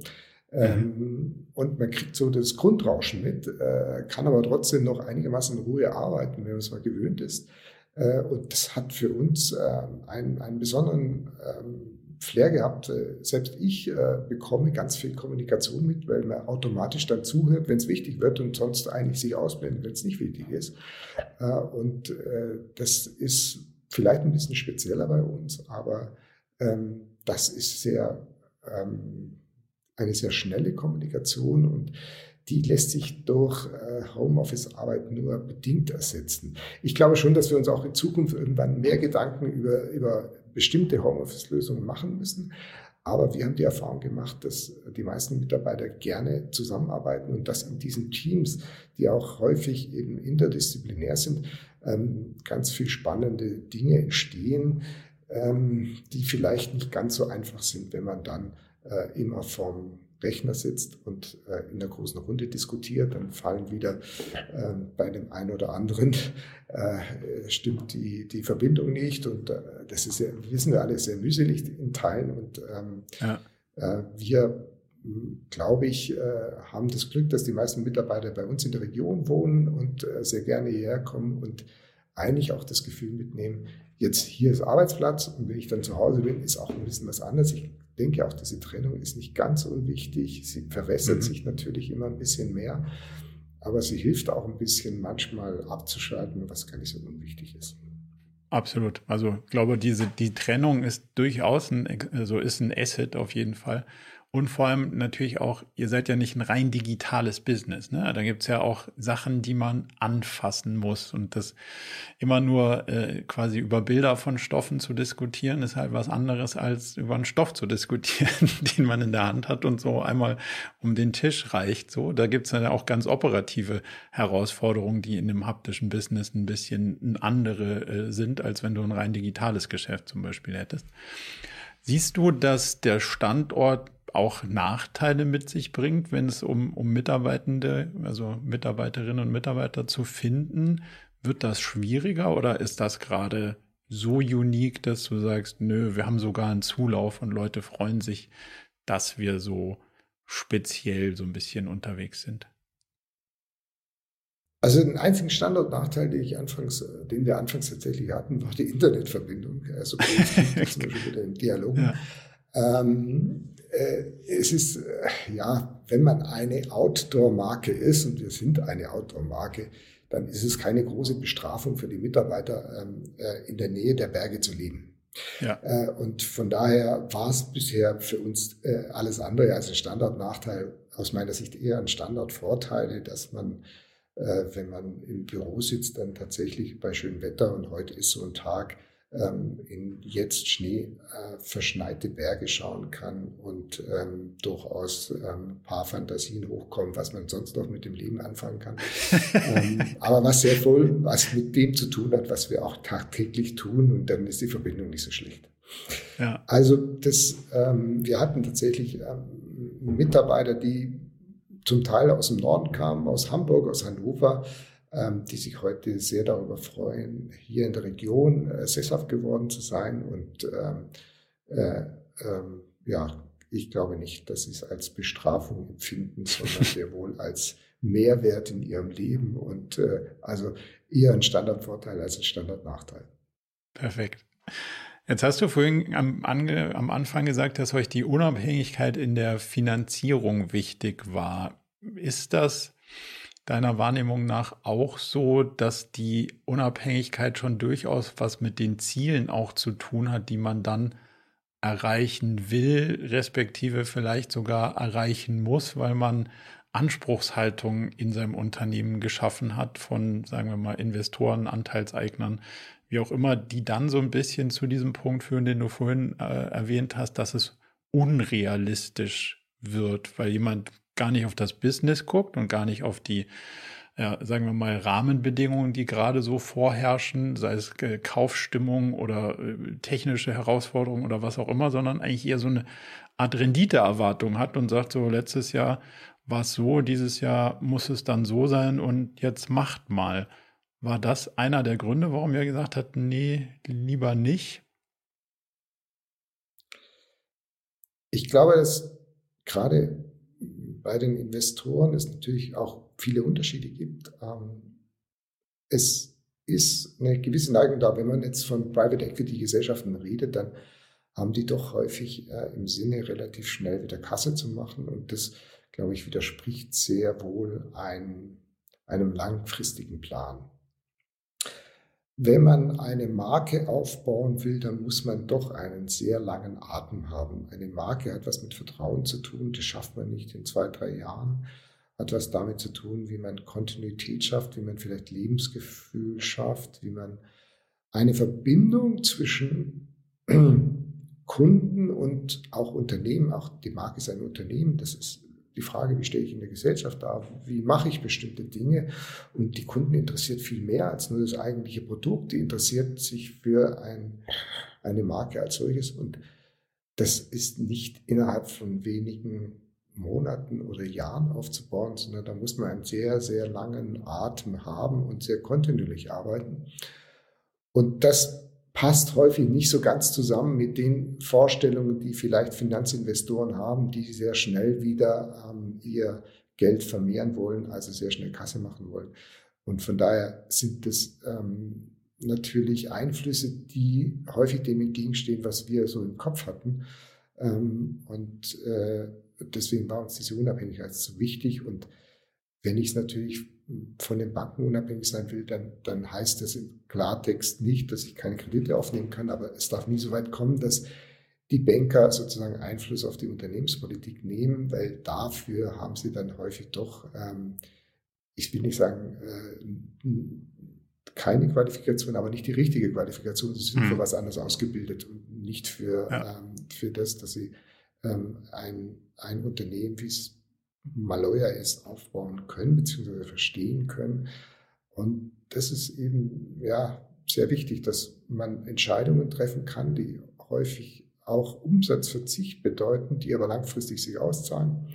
Ähm, mhm. und man kriegt so das Grundrauschen mit, äh, kann aber trotzdem noch einigermaßen in Ruhe arbeiten, wenn man es mal gewöhnt ist. Äh, und das hat für uns äh, einen, einen besonderen ähm, Flair gehabt. Äh, selbst ich äh, bekomme ganz viel Kommunikation mit, weil man automatisch dann zuhört, wenn es wichtig wird und sonst eigentlich sich ausblendet, wenn es nicht wichtig ist. Und das ist vielleicht ein bisschen spezieller bei uns, aber ähm, das ist sehr ähm, eine sehr schnelle Kommunikation und die lässt sich durch äh, Homeoffice-Arbeit nur bedingt ersetzen. Ich glaube schon, dass wir uns auch in Zukunft irgendwann mehr Gedanken über, über bestimmte Homeoffice-Lösungen machen müssen. Aber wir haben die Erfahrung gemacht, dass die meisten Mitarbeiter gerne zusammenarbeiten und dass in diesen Teams, die auch häufig eben interdisziplinär sind, ähm, ganz viel spannende Dinge entstehen, ähm, die vielleicht nicht ganz so einfach sind, wenn man dann äh, immer vom Rechner sitzt und äh, in der großen Runde diskutiert, dann fallen wieder äh, bei dem einen oder anderen äh, stimmt die, die Verbindung nicht und äh, das ist ja, wissen wir alle, sehr mühselig in Teilen und ähm, ja. Äh, wir glaube ich, äh, haben das Glück, dass die meisten Mitarbeiter bei uns in der Region wohnen und sehr gerne hierher kommen und eigentlich auch das Gefühl mitnehmen, jetzt hier ist Arbeitsplatz und wenn ich dann zu Hause bin, ist auch ein bisschen was anderes. Ich denke auch, diese Trennung ist nicht ganz unwichtig. Sie verwässert mhm. sich natürlich immer ein bisschen mehr, aber sie hilft auch ein bisschen manchmal abzuschalten, was gar nicht so unwichtig ist. Absolut. Also ich glaube, diese die Trennung ist durchaus ein, also ist ein Asset auf jeden Fall. Und vor allem natürlich auch, ihr seid ja nicht ein rein digitales Business. Ne? Da gibt's ja auch Sachen, die man anfassen muss. Und das immer nur äh, quasi über Bilder von Stoffen zu diskutieren, ist halt was anderes, als über einen Stoff zu diskutieren, den man in der Hand hat und so einmal um den Tisch reicht. So, Da gibt's ja auch ganz operative Herausforderungen, die in dem haptischen Business ein bisschen andere äh, sind, als wenn du ein rein digitales Geschäft zum Beispiel hättest. Siehst du, dass der Standort auch Nachteile mit sich bringt, wenn es um, um Mitarbeitende, also Mitarbeiterinnen und Mitarbeiter zu finden? Wird das schwieriger oder ist das gerade so unique, dass du sagst, nö, wir haben sogar einen Zulauf und Leute freuen sich, dass wir so speziell so ein bisschen unterwegs sind? Also den einzigen Standortnachteil, den, ich anfangs, den wir anfangs tatsächlich hatten, war die Internetverbindung. Also zum Beispiel wieder im Dialog. Ja. Ähm, äh, es ist, äh, ja, wenn man eine Outdoor-Marke ist, und wir sind eine Outdoor-Marke, dann ist es keine große Bestrafung für die Mitarbeiter, ähm, äh, in der Nähe der Berge zu leben. Ja. Äh, und von daher war es bisher für uns äh, alles andere als ein Standardnachteil, aus meiner Sicht eher ein Standardvorteil, dass man äh, wenn man im Büro sitzt, dann tatsächlich bei schönem Wetter und heute ist so ein Tag, ähm, in jetzt Schnee äh, verschneite Berge schauen kann und ähm, durchaus ähm, ein paar Fantasien hochkommen, was man sonst noch mit dem Leben anfangen kann. ähm, aber was sehr wohl was mit dem zu tun hat, was wir auch tagtäglich tun und dann ist die Verbindung nicht so schlecht. Ja. Also das, ähm, wir hatten tatsächlich Mitarbeiter, die zum Teil aus dem Norden kamen, aus Hamburg, aus Hannover, die sich heute sehr darüber freuen, hier in der Region äh, sesshaft geworden zu sein. Und ähm, äh, ähm, ja, ich glaube nicht, dass sie es als Bestrafung empfinden, sondern sehr wohl als Mehrwert in ihrem Leben und äh, also eher ein Standardvorteil als ein Standardnachteil. Perfekt. Jetzt hast du vorhin am, am, Anfang gesagt, dass euch die Unabhängigkeit in der Finanzierung wichtig war. Ist das deiner Wahrnehmung nach auch so, dass die Unabhängigkeit schon durchaus was mit den Zielen auch zu tun hat, die man dann erreichen will, respektive vielleicht sogar erreichen muss, weil man Anspruchshaltung in seinem Unternehmen geschaffen hat von, sagen wir mal, Investoren, Anteilseignern, wie auch immer, die dann so ein bisschen zu diesem Punkt führen, den du vorhin äh, erwähnt hast, dass es unrealistisch wird, weil jemand gar nicht auf das Business guckt und gar nicht auf die, ja, sagen wir mal, Rahmenbedingungen, die gerade so vorherrschen, sei es äh, Kaufstimmung oder äh, technische Herausforderungen oder was auch immer, sondern eigentlich eher so eine Art Renditeerwartung hat und sagt so, letztes Jahr war es so, dieses Jahr muss es dann so sein und jetzt macht mal. War das einer der Gründe, warum ihr gesagt habt, nee, lieber nicht? Ich glaube, dass gerade bei den Investoren es natürlich auch viele Unterschiede gibt. Ähm, es ist eine gewisse Neigung da, wenn man jetzt von Private Equity Gesellschaften redet, dann haben die doch häufig äh, im Sinne, relativ schnell wieder Kasse zu machen. Und das, glaube ich, widerspricht sehr wohl ein, einem langfristigen Plan. Wenn man eine Marke aufbauen will, dann muss man doch einen sehr langen Atem haben. Eine Marke hat was mit Vertrauen zu tun, das schafft man nicht in zwei, drei Jahren. Hat was damit zu tun, wie man Kontinuität schafft, wie man vielleicht Lebensgefühl schafft, wie man eine Verbindung zwischen Kunden und auch Unternehmen, auch die Marke ist ein Unternehmen, das ist die Frage, wie stehe ich in der Gesellschaft da, wie mache ich bestimmte Dinge. Und die Kunden interessiert viel mehr als nur das eigentliche Produkt. Die interessiert sich für ein, eine Marke als solches. Und das ist nicht innerhalb von wenigen Monaten oder Jahren aufzubauen, sondern da muss man einen sehr, sehr langen Atem haben und sehr kontinuierlich arbeiten. Und das passt häufig nicht so ganz zusammen mit den Vorstellungen, die vielleicht Finanzinvestoren haben, die sehr schnell wieder ähm, ihr Geld vermehren wollen, also sehr schnell Kasse machen wollen. Und von daher sind das ähm, natürlich Einflüsse, die häufig dem entgegenstehen, was wir so im Kopf hatten. Ähm, und äh, deswegen war uns diese Unabhängigkeit so wichtig. Und wenn ich es natürlich von den Banken unabhängig sein will, dann, dann heißt das im Klartext nicht, dass ich keine Kredite aufnehmen kann, aber es darf nie so weit kommen, dass die Banker sozusagen Einfluss auf die Unternehmenspolitik nehmen, weil dafür haben sie dann häufig doch, ähm, ich will nicht sagen, äh, keine Qualifikation, aber nicht die richtige Qualifikation. Sie sind mhm. für was anderes ausgebildet und nicht für, ja. ähm, für das, dass sie ähm, ein, ein Unternehmen, wie es Maloya ist, aufbauen können, beziehungsweise verstehen können. Und das ist eben, ja, sehr wichtig, dass man Entscheidungen treffen kann, die häufig auch Umsatzverzicht bedeuten, die aber langfristig sich auszahlen.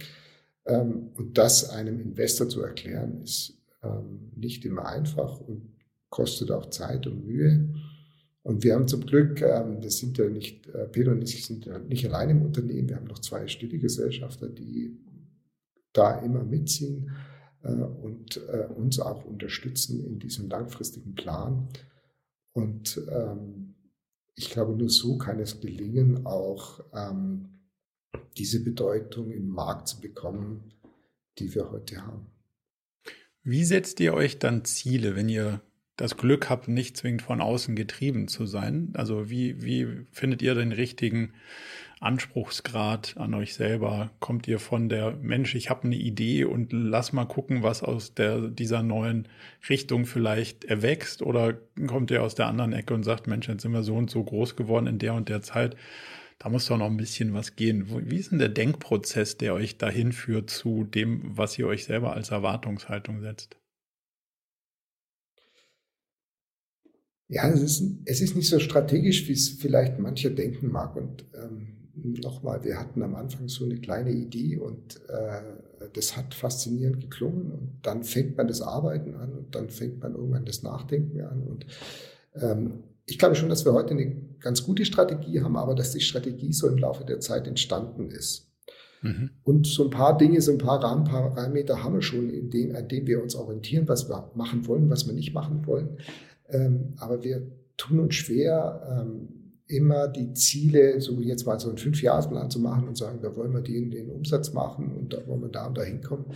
Ähm, und das einem Investor zu erklären, ist ähm, nicht immer einfach und kostet auch Zeit und Mühe. Und wir haben zum Glück, ähm, das sind ja nicht, äh, Pedro und ich sind ja nicht allein im Unternehmen, wir haben noch zwei Stüttegesellschafter, die da immer mitziehen äh, und äh, uns auch unterstützen in diesem langfristigen Plan. Und ähm, ich glaube, nur so kann es gelingen, auch ähm, diese Bedeutung im Markt zu bekommen, die wir heute haben. Wie setzt ihr euch dann Ziele, wenn ihr das Glück habt, nicht zwingend von außen getrieben zu sein? Also wie, wie findet ihr den richtigen Anspruchsgrad an euch selber? Kommt ihr von der Mensch, ich habe eine Idee und lass mal gucken, was aus der, dieser neuen Richtung vielleicht erwächst? Oder kommt ihr aus der anderen Ecke und sagt, Mensch, jetzt sind wir so und so groß geworden in der und der Zeit? Da muss doch noch ein bisschen was gehen. Wie ist denn der Denkprozess, der euch dahin führt zu dem, was ihr euch selber als Erwartungshaltung setzt? Ja, es ist, es ist nicht so strategisch, wie es vielleicht mancher denken mag. Und ähm, nochmal, wir hatten am Anfang so eine kleine Idee und äh, das hat faszinierend geklungen und dann fängt man das Arbeiten an und dann fängt man irgendwann das Nachdenken an und ähm, ich glaube schon, dass wir heute eine ganz gute Strategie haben, aber dass die Strategie so im Laufe der Zeit entstanden ist. Mhm. Und so ein paar Dinge, so ein paar Rahmenparameter haben wir schon, in denen, an denen wir uns orientieren, was wir machen wollen, was wir nicht machen wollen. Ähm, aber wir tun uns schwer, ähm, immer die Ziele, so wie jetzt mal so einen Fünfjahresplan zu machen und sagen, da wollen wir den, den Umsatz machen und da wollen wir da und da hinkommen.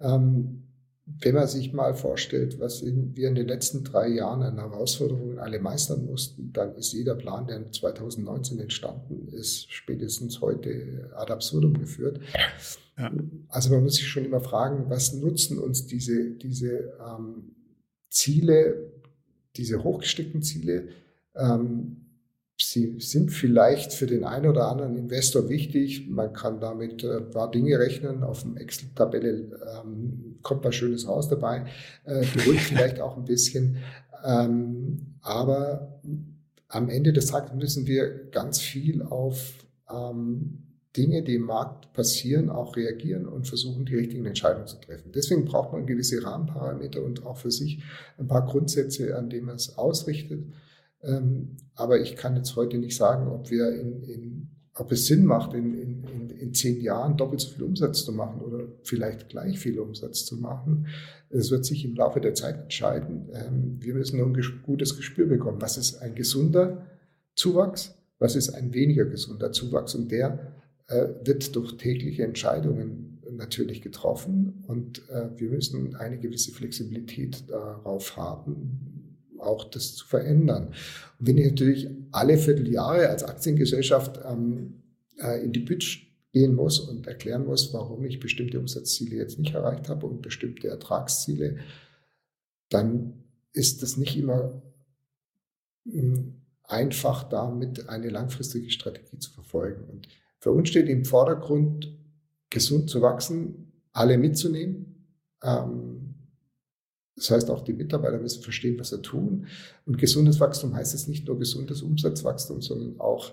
Ähm, wenn man sich mal vorstellt, was in, wir in den letzten drei Jahren an Herausforderungen alle meistern mussten, dann ist jeder Plan, der 2019 entstanden ist, spätestens heute ad absurdum geführt. Ja. Also man muss sich schon immer fragen, was nutzen uns diese, diese ähm, Ziele, diese hochgesteckten Ziele, ähm, Sie sind vielleicht für den einen oder anderen Investor wichtig. Man kann damit äh, ein paar Dinge rechnen. Auf dem Excel-Tabelle ähm, kommt was Schönes raus dabei. Äh, beruhigt vielleicht auch ein bisschen. Ähm, aber am Ende des Tages müssen wir ganz viel auf ähm, Dinge, die im Markt passieren, auch reagieren und versuchen, die richtigen Entscheidungen zu treffen. Deswegen braucht man gewisse Rahmenparameter und auch für sich ein paar Grundsätze, an denen man es ausrichtet. Ähm, aber ich kann jetzt heute nicht sagen, ob wir in, in ob es Sinn macht, in, in, in zehn Jahren doppelt so viel Umsatz zu machen oder vielleicht gleich viel Umsatz zu machen. Es wird sich im Laufe der Zeit entscheiden. Ähm, wir müssen nur ein gutes Gespür bekommen. Was ist ein gesunder Zuwachs? Was ist ein weniger gesunder Zuwachs? Und der äh, wird durch tägliche Entscheidungen natürlich getroffen. Und äh, wir müssen eine gewisse Flexibilität darauf haben, auch das zu verändern. Und wenn ich natürlich alle Vierteljahre als Aktiengesellschaft ähm, äh, in die Bütsch gehen muss und erklären muss, warum ich bestimmte Umsatzziele jetzt nicht erreicht habe und bestimmte Ertragsziele, dann ist das nicht immer hm, einfach damit eine langfristige Strategie zu verfolgen. Und für uns steht im Vordergrund, gesund zu wachsen, alle mitzunehmen, ähm, das heißt, auch die Mitarbeiter müssen verstehen, was sie tun. Und gesundes Wachstum heißt es nicht nur gesundes Umsatzwachstum, sondern auch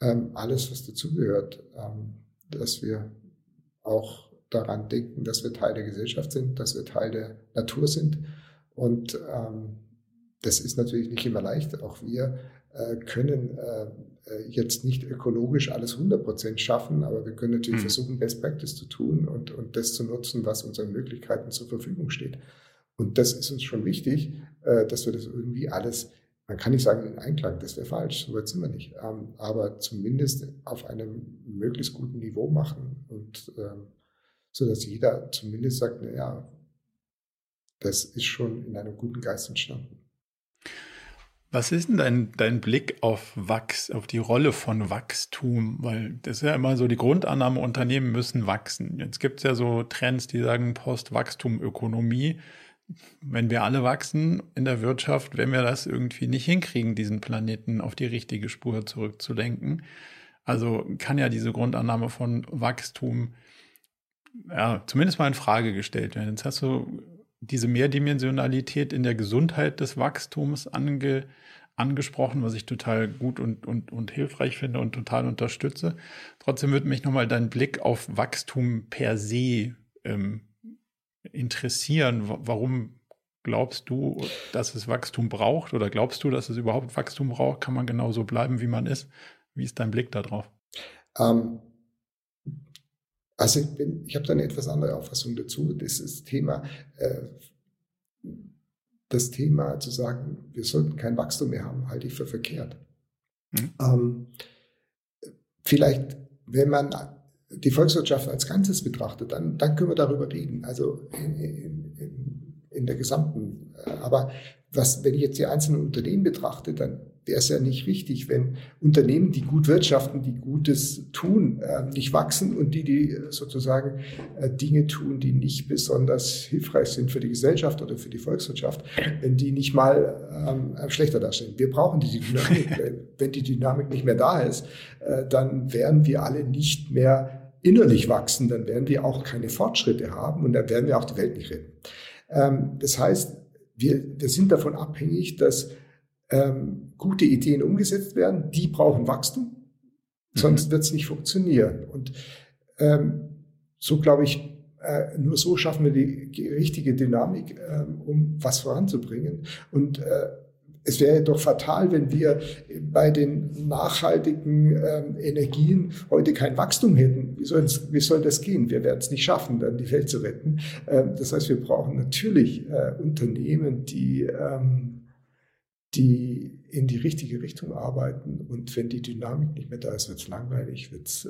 ähm, alles, was dazugehört, ähm, dass wir auch daran denken, dass wir Teil der Gesellschaft sind, dass wir Teil der Natur sind. Und ähm, das ist natürlich nicht immer leicht. Auch wir äh, können äh, jetzt nicht ökologisch alles 100 Prozent schaffen, aber wir können natürlich mhm. versuchen, Best Practice zu tun und, und das zu nutzen, was unseren Möglichkeiten zur Verfügung steht. Und das ist uns schon wichtig, äh, dass wir das irgendwie alles, man kann nicht sagen in Einklang, das wäre falsch, so weit sind wir nicht, ähm, aber zumindest auf einem möglichst guten Niveau machen und ähm, so dass jeder zumindest sagt, naja, das ist schon in einem guten Geist entstanden. Was ist denn dein, dein Blick auf Wachs, auf die Rolle von Wachstum? Weil das ist ja immer so die Grundannahme, Unternehmen müssen wachsen. Jetzt gibt es ja so Trends, die sagen Post-Wachstum-Ökonomie wenn wir alle wachsen in der Wirtschaft, wenn wir das irgendwie nicht hinkriegen, diesen Planeten auf die richtige Spur zurückzulenken. Also kann ja diese Grundannahme von Wachstum ja, zumindest mal in Frage gestellt werden. Jetzt hast du diese Mehrdimensionalität in der Gesundheit des Wachstums ange, angesprochen, was ich total gut und, und, und hilfreich finde und total unterstütze. Trotzdem würde mich nochmal dein Blick auf Wachstum per se ähm, interessieren. Warum glaubst du, dass es Wachstum braucht oder glaubst du, dass es überhaupt Wachstum braucht? Kann man genauso bleiben, wie man ist? Wie ist dein Blick darauf? Ähm, also ich, bin, ich habe da eine etwas andere Auffassung dazu. Das ist Thema, äh, das Thema zu sagen, wir sollten kein Wachstum mehr haben, halte ich für verkehrt. Mhm. Ähm, vielleicht, wenn man die Volkswirtschaft als Ganzes betrachtet, dann, dann können wir darüber reden. Also in, in, in der gesamten. Äh, aber was, wenn ich jetzt die einzelnen Unternehmen betrachte, dann wäre es ja nicht richtig, wenn Unternehmen, die gut wirtschaften, die Gutes tun, äh, nicht wachsen und die, die sozusagen äh, Dinge tun, die nicht besonders hilfreich sind für die Gesellschaft oder für die Volkswirtschaft, wenn die nicht mal ähm, schlechter dastehen. Wir brauchen diese Dynamik. wenn die Dynamik nicht mehr da ist, äh, dann werden wir alle nicht mehr innerlich wachsen, dann werden wir auch keine Fortschritte haben und dann werden wir auch die Welt nicht retten. Ähm, das heißt, wir, wir sind davon abhängig, dass ähm, gute Ideen umgesetzt werden. Die brauchen Wachstum, sonst mhm. wird es nicht funktionieren. Und ähm, so glaube ich, äh, nur so schaffen wir die richtige Dynamik, äh, um was voranzubringen. Und äh, es wäre doch fatal, wenn wir bei den nachhaltigen ähm, Energien heute kein Wachstum hätten. Wie soll, es, wie soll das gehen? Wir werden es nicht schaffen, dann die Welt zu retten. Ähm, das heißt, wir brauchen natürlich äh, Unternehmen, die, ähm, die in die richtige Richtung arbeiten. Und wenn die Dynamik nicht mehr da ist, wird es langweilig, wird es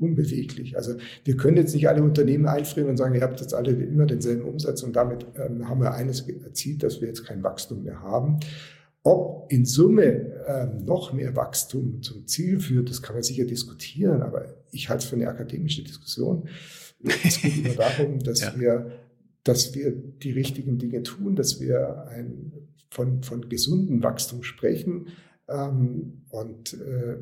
unbeweglich. Also wir können jetzt nicht alle Unternehmen einfrieren und sagen, ihr habt jetzt alle immer denselben Umsatz und damit ähm, haben wir eines erzielt, dass wir jetzt kein Wachstum mehr haben. Ob in Summe ähm, noch mehr Wachstum zum Ziel führt, das kann man sicher diskutieren, aber ich halte es für eine akademische Diskussion. Es geht immer darum, dass ja. wir, dass wir die richtigen Dinge tun, dass wir ein, von, von gesunden Wachstum sprechen. Ähm, und äh,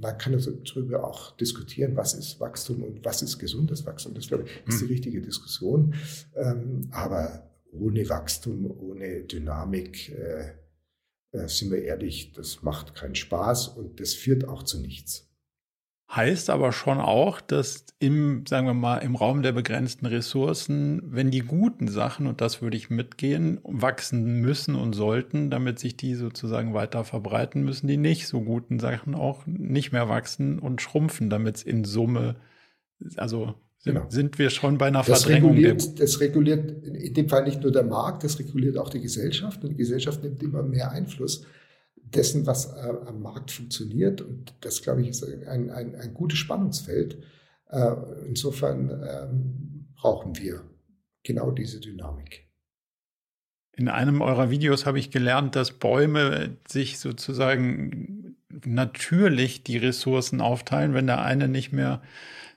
man kann also darüber auch diskutieren, was ist Wachstum und was ist gesundes Wachstum. Das, glaube ich, ist die hm. richtige Diskussion. Ähm, aber ohne Wachstum, ohne Dynamik, äh, äh, sind wir ehrlich, das macht keinen Spaß und das führt auch zu nichts. Heißt aber schon auch, dass im, sagen wir mal, im Raum der begrenzten Ressourcen, wenn die guten Sachen, und das würde ich mitgehen, wachsen müssen und sollten, damit sich die sozusagen weiter verbreiten, müssen die nicht so guten Sachen auch nicht mehr wachsen und schrumpfen, damit es in Summe, also Genau. Sind wir schon bei einer das Verdrängung? Reguliert, das reguliert in dem Fall nicht nur der Markt, das reguliert auch die Gesellschaft. Und die Gesellschaft nimmt immer mehr Einfluss dessen, was äh, am Markt funktioniert. Und das, glaube ich, ist ein, ein, ein gutes Spannungsfeld. Äh, insofern ähm, brauchen wir genau diese Dynamik. In einem eurer Videos habe ich gelernt, dass Bäume sich sozusagen natürlich die Ressourcen aufteilen, wenn der eine nicht mehr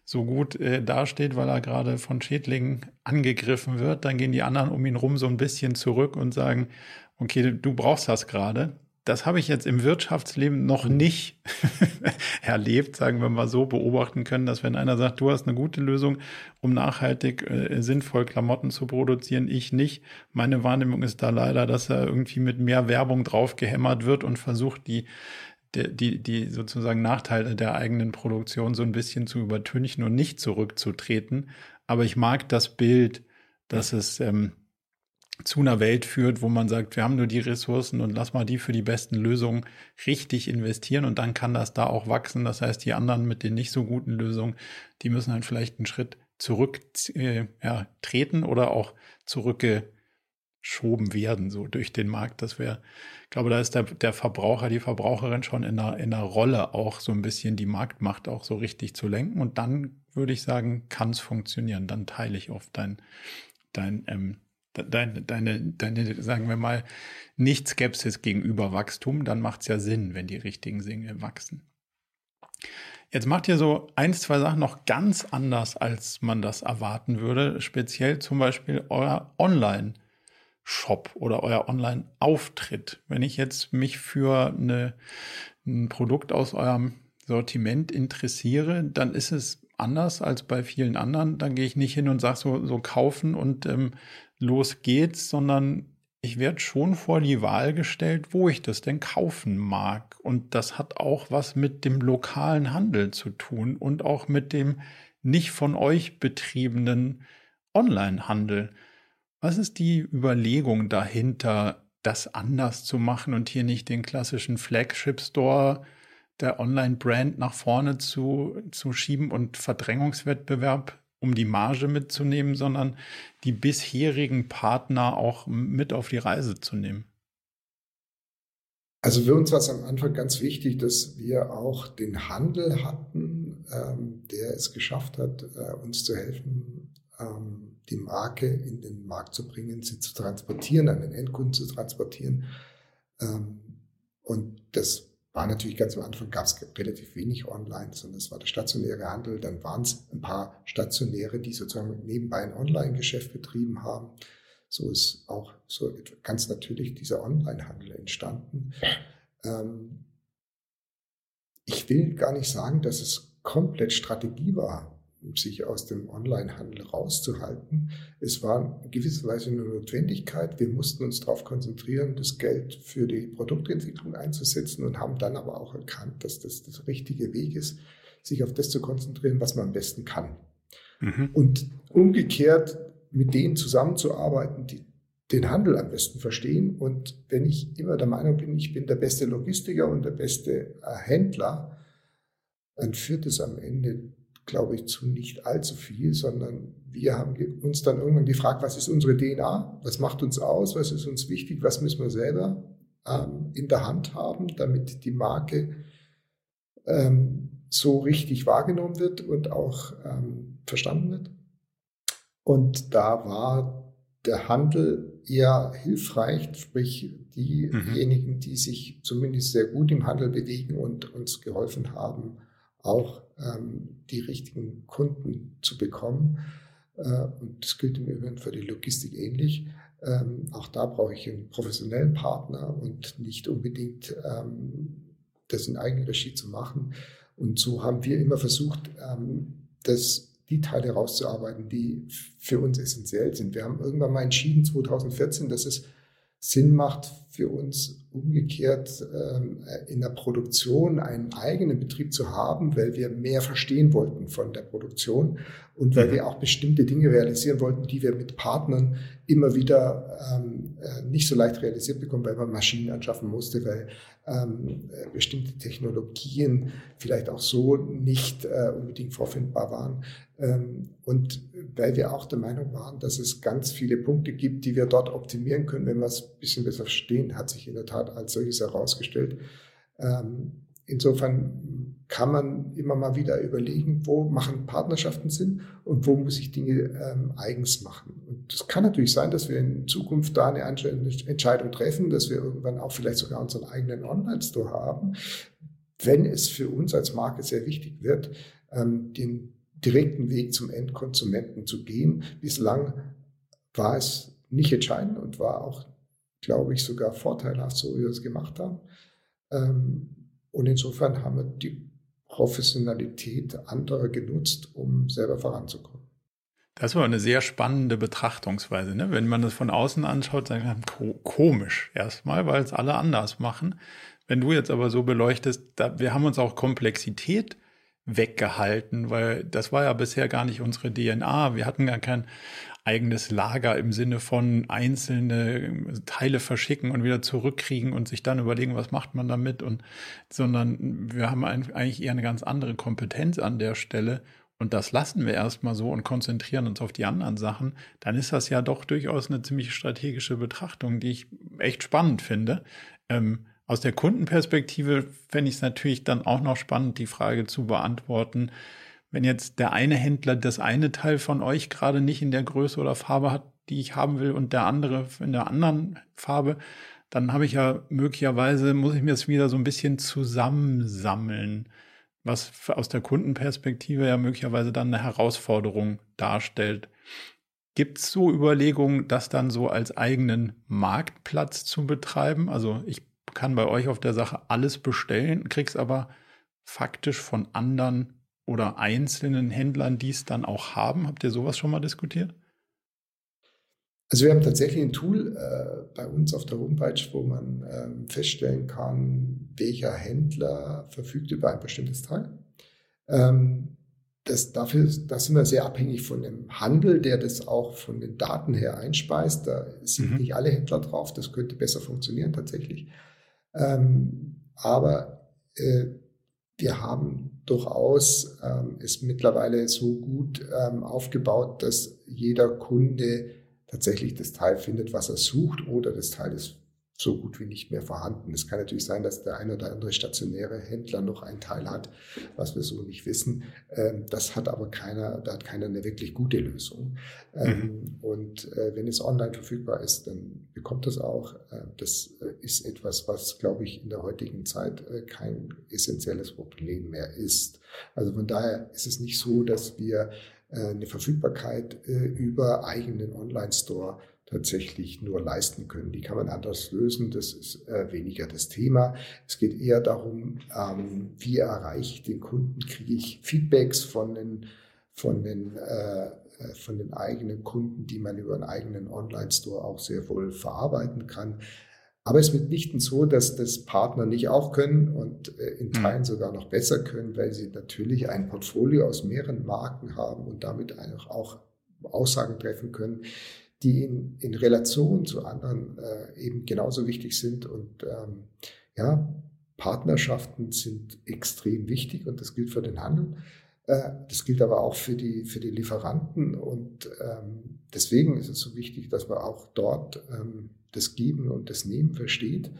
so gut äh, dasteht, weil er gerade von Schädlingen angegriffen wird, dann gehen die anderen um ihn rum so ein bisschen zurück und sagen, okay, du brauchst das gerade. Das habe ich jetzt im Wirtschaftsleben noch nicht erlebt, sagen wir mal so, beobachten können, dass wenn einer sagt, du hast eine gute Lösung, um nachhaltig äh, sinnvoll Klamotten zu produzieren, ich nicht. Meine Wahrnehmung ist da leider, dass er irgendwie mit mehr Werbung drauf gehämmert wird und versucht, die die, die sozusagen Nachteile der eigenen Produktion so ein bisschen zu übertünchen und nicht zurückzutreten. Aber ich mag das Bild, dass es ähm, zu einer Welt führt, wo man sagt, wir haben nur die Ressourcen und lass mal die für die besten Lösungen richtig investieren und dann kann das da auch wachsen. Das heißt, die anderen mit den nicht so guten Lösungen, die müssen halt vielleicht einen Schritt zurück äh, ja, treten oder auch zurückgeschoben werden, so durch den Markt. Das wäre ich glaube, da ist der, der Verbraucher, die Verbraucherin schon in einer, in einer Rolle auch so ein bisschen die Marktmacht auch so richtig zu lenken. Und dann würde ich sagen, kann es funktionieren. Dann teile ich oft dein, dein, ähm, deine, deine, deine, sagen wir mal, nicht Skepsis gegenüber Wachstum. Dann macht es ja Sinn, wenn die richtigen Dinge wachsen. Jetzt macht ihr so ein, zwei Sachen noch ganz anders, als man das erwarten würde. Speziell zum Beispiel euer Online- Shop oder euer Online-Auftritt. Wenn ich jetzt mich für eine, ein Produkt aus eurem Sortiment interessiere, dann ist es anders als bei vielen anderen. Dann gehe ich nicht hin und sage so, so kaufen und ähm, los geht's, sondern ich werde schon vor die Wahl gestellt, wo ich das denn kaufen mag. Und das hat auch was mit dem lokalen Handel zu tun und auch mit dem nicht von euch betriebenen Online-Handel. Was ist die Überlegung dahinter, das anders zu machen und hier nicht den klassischen Flagship Store der Online-Brand nach vorne zu, zu schieben und Verdrängungswettbewerb, um die Marge mitzunehmen, sondern die bisherigen Partner auch mit auf die Reise zu nehmen? Also für uns war es am Anfang ganz wichtig, dass wir auch den Handel hatten, ähm, der es geschafft hat, äh, uns zu helfen, ähm, die Marke in den Markt zu bringen, sie zu transportieren, an den Endkunden zu transportieren. Ähm, und das war natürlich ganz am Anfang, gab es relativ wenig online, sondern es war der stationäre Handel. Dann waren es ein paar Stationäre, die sozusagen nebenbei ein Online-Geschäft betrieben haben. So ist auch so ganz natürlich dieser Online-Handel entstanden. Ähm, ich will gar nicht sagen, dass es komplett Strategie war, sich aus dem Onlinehandel rauszuhalten. Es war in gewisser Weise eine Notwendigkeit. Wir mussten uns darauf konzentrieren, das Geld für die Produktentwicklung einzusetzen und haben dann aber auch erkannt, dass das der richtige Weg ist, sich auf das zu konzentrieren, was man am besten kann. Mhm. Und umgekehrt mit denen zusammenzuarbeiten, die den Handel am besten verstehen. Und wenn ich immer der Meinung bin, ich bin der beste Logistiker und der beste äh, Händler, dann führt es am Ende glaube ich, zu nicht allzu viel, sondern wir haben uns dann irgendwann gefragt, was ist unsere DNA? Was macht uns aus? Was ist uns wichtig? Was müssen wir selber ähm, in der Hand haben, damit die Marke ähm, so richtig wahrgenommen wird und auch ähm, verstanden wird. Und da war der Handel eher hilfreich, sprich diejenigen, die sich zumindest sehr gut im Handel bewegen und uns geholfen haben, auch ähm, die richtigen Kunden zu bekommen. Äh, und das gilt im Übrigen für die Logistik ähnlich. Ähm, auch da brauche ich einen professionellen Partner und nicht unbedingt ähm, das in Eigenregie zu machen. Und so haben wir immer versucht, ähm, das die Teile rauszuarbeiten, die für uns essentiell sind. Wir haben irgendwann mal entschieden, 2014, dass es Sinn macht für uns umgekehrt ähm, in der Produktion einen eigenen Betrieb zu haben, weil wir mehr verstehen wollten von der Produktion und weil mhm. wir auch bestimmte Dinge realisieren wollten, die wir mit Partnern immer wieder ähm, äh, nicht so leicht realisiert bekommen, weil man Maschinen anschaffen musste, weil ähm, äh, bestimmte Technologien vielleicht auch so nicht äh, unbedingt vorfindbar waren. Ähm, und weil wir auch der Meinung waren, dass es ganz viele Punkte gibt, die wir dort optimieren können, wenn wir es ein bisschen besser verstehen, hat sich in der Tat als solches herausgestellt. Ähm, insofern kann man immer mal wieder überlegen, wo machen Partnerschaften Sinn und wo muss ich Dinge ähm, eigens machen. Und es kann natürlich sein, dass wir in Zukunft da eine Entscheidung treffen, dass wir irgendwann auch vielleicht sogar unseren eigenen Online-Store haben, wenn es für uns als Marke sehr wichtig wird, ähm, den direkten Weg zum Endkonsumenten zu gehen. Bislang war es nicht entscheidend und war auch, glaube ich, sogar vorteilhaft, so wie wir es gemacht haben. Ähm, und insofern haben wir die Professionalität anderer genutzt, um selber voranzukommen. Das war eine sehr spannende Betrachtungsweise. Ne? Wenn man das von außen anschaut, sagt man komisch erstmal, weil es alle anders machen. Wenn du jetzt aber so beleuchtest, da, wir haben uns auch Komplexität weggehalten, weil das war ja bisher gar nicht unsere DNA. Wir hatten gar kein eigenes Lager im Sinne von einzelne Teile verschicken und wieder zurückkriegen und sich dann überlegen, was macht man damit und sondern wir haben eigentlich eher eine ganz andere Kompetenz an der Stelle und das lassen wir erstmal so und konzentrieren uns auf die anderen Sachen, dann ist das ja doch durchaus eine ziemlich strategische Betrachtung, die ich echt spannend finde. Ähm, aus der Kundenperspektive fände ich es natürlich dann auch noch spannend, die Frage zu beantworten, wenn jetzt der eine Händler das eine Teil von euch gerade nicht in der Größe oder Farbe hat, die ich haben will, und der andere in der anderen Farbe, dann habe ich ja möglicherweise, muss ich mir das wieder so ein bisschen zusammensammeln, was aus der Kundenperspektive ja möglicherweise dann eine Herausforderung darstellt. Gibt es so Überlegungen, das dann so als eigenen Marktplatz zu betreiben? Also ich kann bei euch auf der Sache alles bestellen, krieg's aber faktisch von anderen oder einzelnen Händlern, die es dann auch haben. Habt ihr sowas schon mal diskutiert? Also wir haben tatsächlich ein Tool äh, bei uns auf der Homepage, wo man ähm, feststellen kann, welcher Händler verfügt über ein bestimmtes Teil. Ähm, das, dafür, da sind wir sehr abhängig von dem Handel, der das auch von den Daten her einspeist. Da sind mhm. nicht alle Händler drauf, das könnte besser funktionieren tatsächlich. Ähm, aber äh, wir haben durchaus ähm, es mittlerweile so gut ähm, aufgebaut, dass jeder Kunde tatsächlich das Teil findet, was er sucht oder das Teil ist so gut wie nicht mehr vorhanden. Es kann natürlich sein, dass der ein oder andere stationäre Händler noch einen Teil hat, was wir so nicht wissen. Ähm, das hat aber keiner, da hat keiner eine wirklich gute Lösung. Ähm, mhm. Und äh, wenn es online verfügbar ist, dann bekommt das auch. Äh, das äh, ist etwas, was, glaube ich, in der heutigen Zeit kein essentielles Problem mehr ist. Also von daher ist es nicht so, dass wir eine Verfügbarkeit über eigenen Online-Store tatsächlich nur leisten können. Die kann man anders lösen. Das ist äh, weniger das Thema. Es geht eher darum, ähm, wie erreiche ich den Kunden? Kriege ich Feedbacks von den, von den, äh, äh, von den eigenen Kunden, die man über einen eigenen Online-Store auch sehr wohl verarbeiten kann. Aber es ist mitnichten so, dass das Partner nicht auch können und äh, in mhm. Teilen sogar noch besser können, weil sie natürlich ein Portfolio aus mehreren Marken haben und damit auch Aussagen treffen können, die in, in Relation zu anderen äh, eben genauso wichtig sind. Und ähm, ja, Partnerschaften sind extrem wichtig und das gilt für den Handel. Äh, das gilt aber auch für die, für die Lieferanten. Und ähm, deswegen ist es so wichtig, dass man auch dort ähm, das Geben und das Nehmen versteht.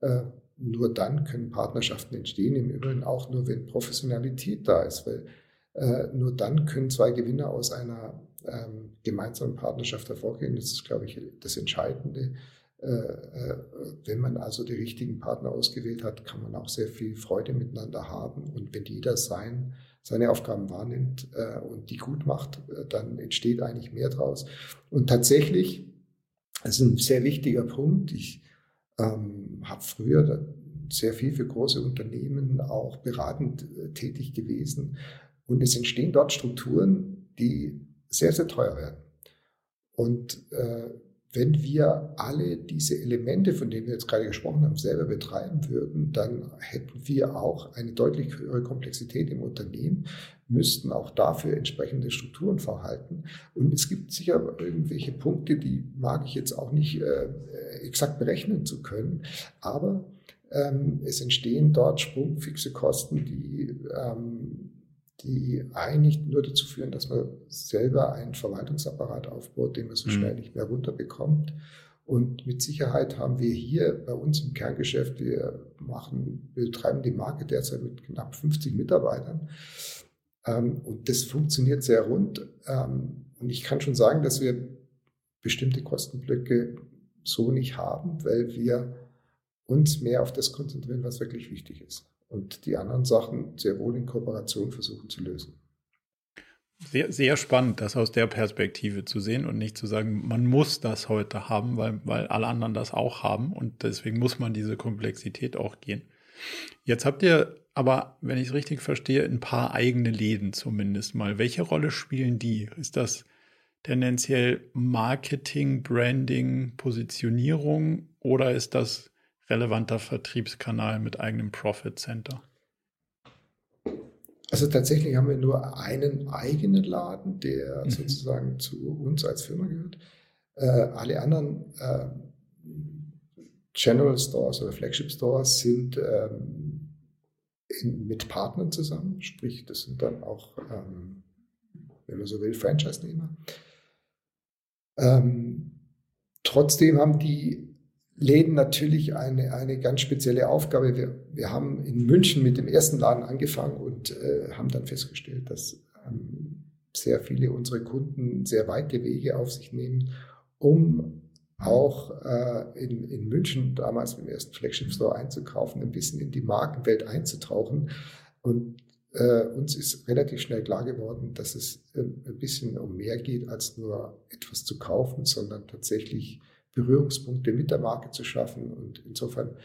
Äh, nur dann können Partnerschaften entstehen, im Übrigen auch nur, wenn Professionalität da ist, weil äh, nur dann können zwei Gewinner aus einer ähm, gemeinsamen Partnerschaft hervorgehen. Das ist, glaube ich, das Entscheidende. Äh, äh, wenn man also die richtigen Partner ausgewählt hat, kann man auch sehr viel Freude miteinander haben. Und wenn jeder sein, seine Aufgaben wahrnimmt äh, und die gut macht, äh, dann entsteht eigentlich mehr draus. Und tatsächlich, das ist ein sehr wichtiger Punkt. Ich ähm, habe früher sehr viel für große Unternehmen auch beratend äh, tätig gewesen. Und es entstehen dort Strukturen, die sehr, sehr teuer werden. Und äh, wenn wir alle diese Elemente, von denen wir jetzt gerade gesprochen haben, selber betreiben würden, dann hätten wir auch eine deutlich höhere Komplexität im Unternehmen, müssten auch dafür entsprechende Strukturen verhalten. Und es gibt sicher irgendwelche Punkte, die mag ich jetzt auch nicht äh, exakt berechnen zu können, aber ähm, es entstehen dort sprungfixe Kosten, die ähm, die eigentlich nur dazu führen, dass man selber einen Verwaltungsapparat aufbaut, den man so mhm. schnell nicht mehr runterbekommt. Und mit Sicherheit haben wir hier bei uns im Kerngeschäft, wir machen, wir betreiben die Marke derzeit mit knapp 50 Mitarbeitern. Ähm, und das funktioniert sehr rund. Ähm, und ich kann schon sagen, dass wir bestimmte Kostenblöcke so nicht haben, weil wir uns mehr auf das konzentrieren, was wirklich wichtig ist und die anderen Sachen sehr wohl in Kooperation versuchen zu lösen. Sehr, sehr spannend, das aus der Perspektive zu sehen und nicht zu sagen, man muss das heute haben, weil, weil alle anderen das auch haben und deswegen muss man diese Komplexität auch gehen. Jetzt habt ihr aber, wenn ich es richtig verstehe, ein paar eigene Läden zumindest mal. Welche Rolle spielen die? Ist das tendenziell Marketing, Branding, Positionierung oder ist das relevanter Vertriebskanal mit eigenem Profit Center? Also tatsächlich haben wir nur einen eigenen Laden, der mhm. sozusagen zu uns als Firma gehört. Äh, alle anderen äh, General Stores oder Flagship Stores sind ähm, in, mit Partnern zusammen, sprich, das sind dann auch, ähm, wenn man so will, Franchise-Nehmer. Ähm, trotzdem haben die Läden natürlich eine, eine ganz spezielle Aufgabe. Wir, wir haben in München mit dem ersten Laden angefangen und äh, haben dann festgestellt, dass ähm, sehr viele unserer Kunden sehr weite Wege auf sich nehmen, um auch äh, in, in München damals mit dem ersten Flagship Store einzukaufen, ein bisschen in die Markenwelt einzutauchen. Und äh, uns ist relativ schnell klar geworden, dass es äh, ein bisschen um mehr geht, als nur etwas zu kaufen, sondern tatsächlich Berührungspunkte mit der Marke zu schaffen. Und insofern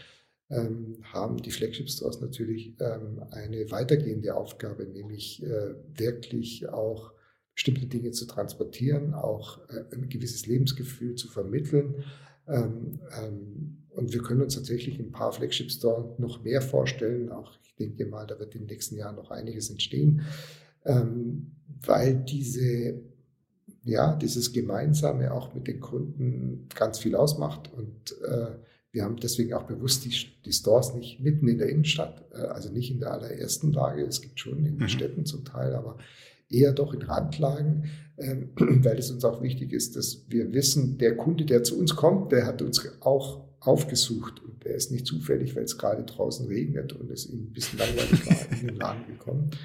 ähm, haben die Flagship Stores natürlich ähm, eine weitergehende Aufgabe, nämlich äh, wirklich auch bestimmte Dinge zu transportieren, auch äh, ein gewisses Lebensgefühl zu vermitteln. Ähm, ähm, und wir können uns tatsächlich ein paar Flagship Stores noch mehr vorstellen. Auch ich denke mal, da wird in den nächsten Jahren noch einiges entstehen, ähm, weil diese ja, dieses Gemeinsame auch mit den Kunden ganz viel ausmacht. Und äh, wir haben deswegen auch bewusst die, die Stores nicht mitten in der Innenstadt, äh, also nicht in der allerersten Lage. Es gibt schon in den mhm. Städten zum Teil, aber eher doch in Randlagen, ähm, weil es uns auch wichtig ist, dass wir wissen, der Kunde, der zu uns kommt, der hat uns auch aufgesucht und der ist nicht zufällig, weil es gerade draußen regnet und es ihm ein bisschen langweilig war, in den Laden gekommen.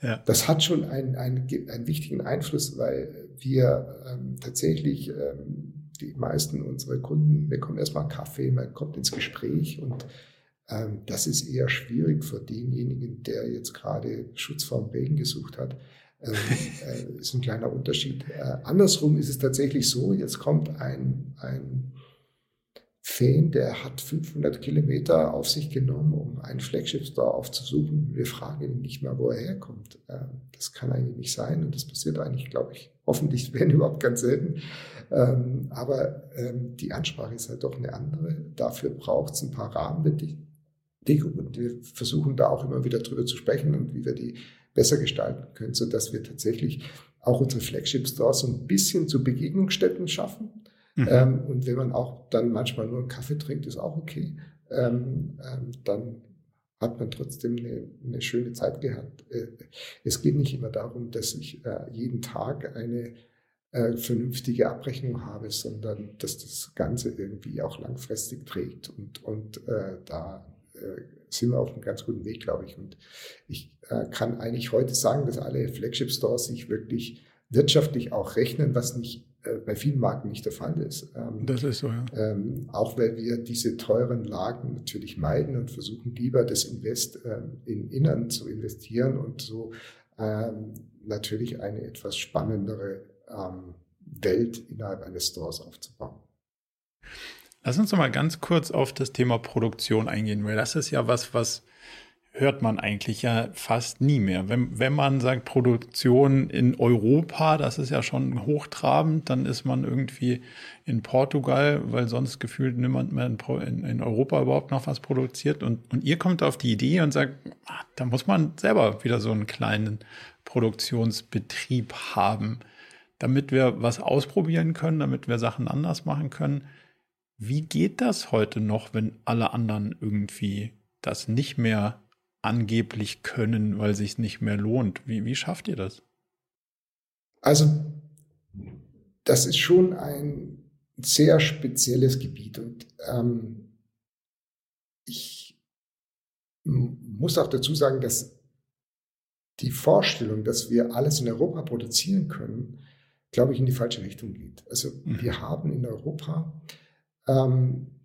Ja. Das hat schon einen, einen, einen wichtigen Einfluss, weil wir ähm, tatsächlich ähm, die meisten unserer Kunden bekommen erstmal Kaffee, man kommt ins Gespräch und ähm, das ist eher schwierig für denjenigen, der jetzt gerade Schutz vor dem Regen gesucht hat. Ähm, äh, ist ein kleiner Unterschied. Äh, andersrum ist es tatsächlich so, jetzt kommt ein, ein Fan, der hat 500 Kilometer auf sich genommen, um einen Flagship Store aufzusuchen. Wir fragen ihn nicht mehr, wo er herkommt. Ähm, das kann eigentlich nicht sein und das passiert eigentlich, glaube ich, hoffentlich wenn überhaupt ganz selten. Ähm, aber ähm, die Ansprache ist halt doch eine andere. Dafür braucht es ein paar Rahmenbedingungen und wir versuchen da auch immer wieder drüber zu sprechen und wie wir die besser gestalten können, sodass wir tatsächlich auch unsere Flagship Stores so ein bisschen zu Begegnungsstätten schaffen Mhm. Ähm, und wenn man auch dann manchmal nur einen Kaffee trinkt, ist auch okay. Ähm, ähm, dann hat man trotzdem eine, eine, schöne Zeit gehabt. Äh, es geht nicht immer darum, dass ich äh, jeden Tag eine äh, vernünftige Abrechnung habe, sondern dass das Ganze irgendwie auch langfristig trägt. Und, und äh, da äh, sind wir auf einem ganz guten Weg, glaube ich. Und ich äh, kann eigentlich heute sagen, dass alle Flagship-Stores sich wirklich wirtschaftlich auch rechnen, was nicht bei vielen Marken nicht der Fall ist. Ähm, das ist so, ja. Ähm, auch weil wir diese teuren Lagen natürlich meiden und versuchen lieber das Invest ähm, in Innern zu investieren und so ähm, natürlich eine etwas spannendere Welt innerhalb eines Stores aufzubauen. Lass uns noch mal ganz kurz auf das Thema Produktion eingehen, weil das ist ja was, was hört man eigentlich ja fast nie mehr. Wenn, wenn man sagt Produktion in Europa, das ist ja schon hochtrabend, dann ist man irgendwie in Portugal, weil sonst gefühlt niemand mehr in, in Europa überhaupt noch was produziert. Und, und ihr kommt auf die Idee und sagt, ach, da muss man selber wieder so einen kleinen Produktionsbetrieb haben, damit wir was ausprobieren können, damit wir Sachen anders machen können. Wie geht das heute noch, wenn alle anderen irgendwie das nicht mehr angeblich können, weil sich nicht mehr lohnt? Wie, wie schafft ihr das? Also, das ist schon ein sehr spezielles Gebiet und ähm, ich muss auch dazu sagen, dass die Vorstellung, dass wir alles in Europa produzieren können, glaube ich, in die falsche Richtung geht. Also mhm. wir haben in Europa ähm,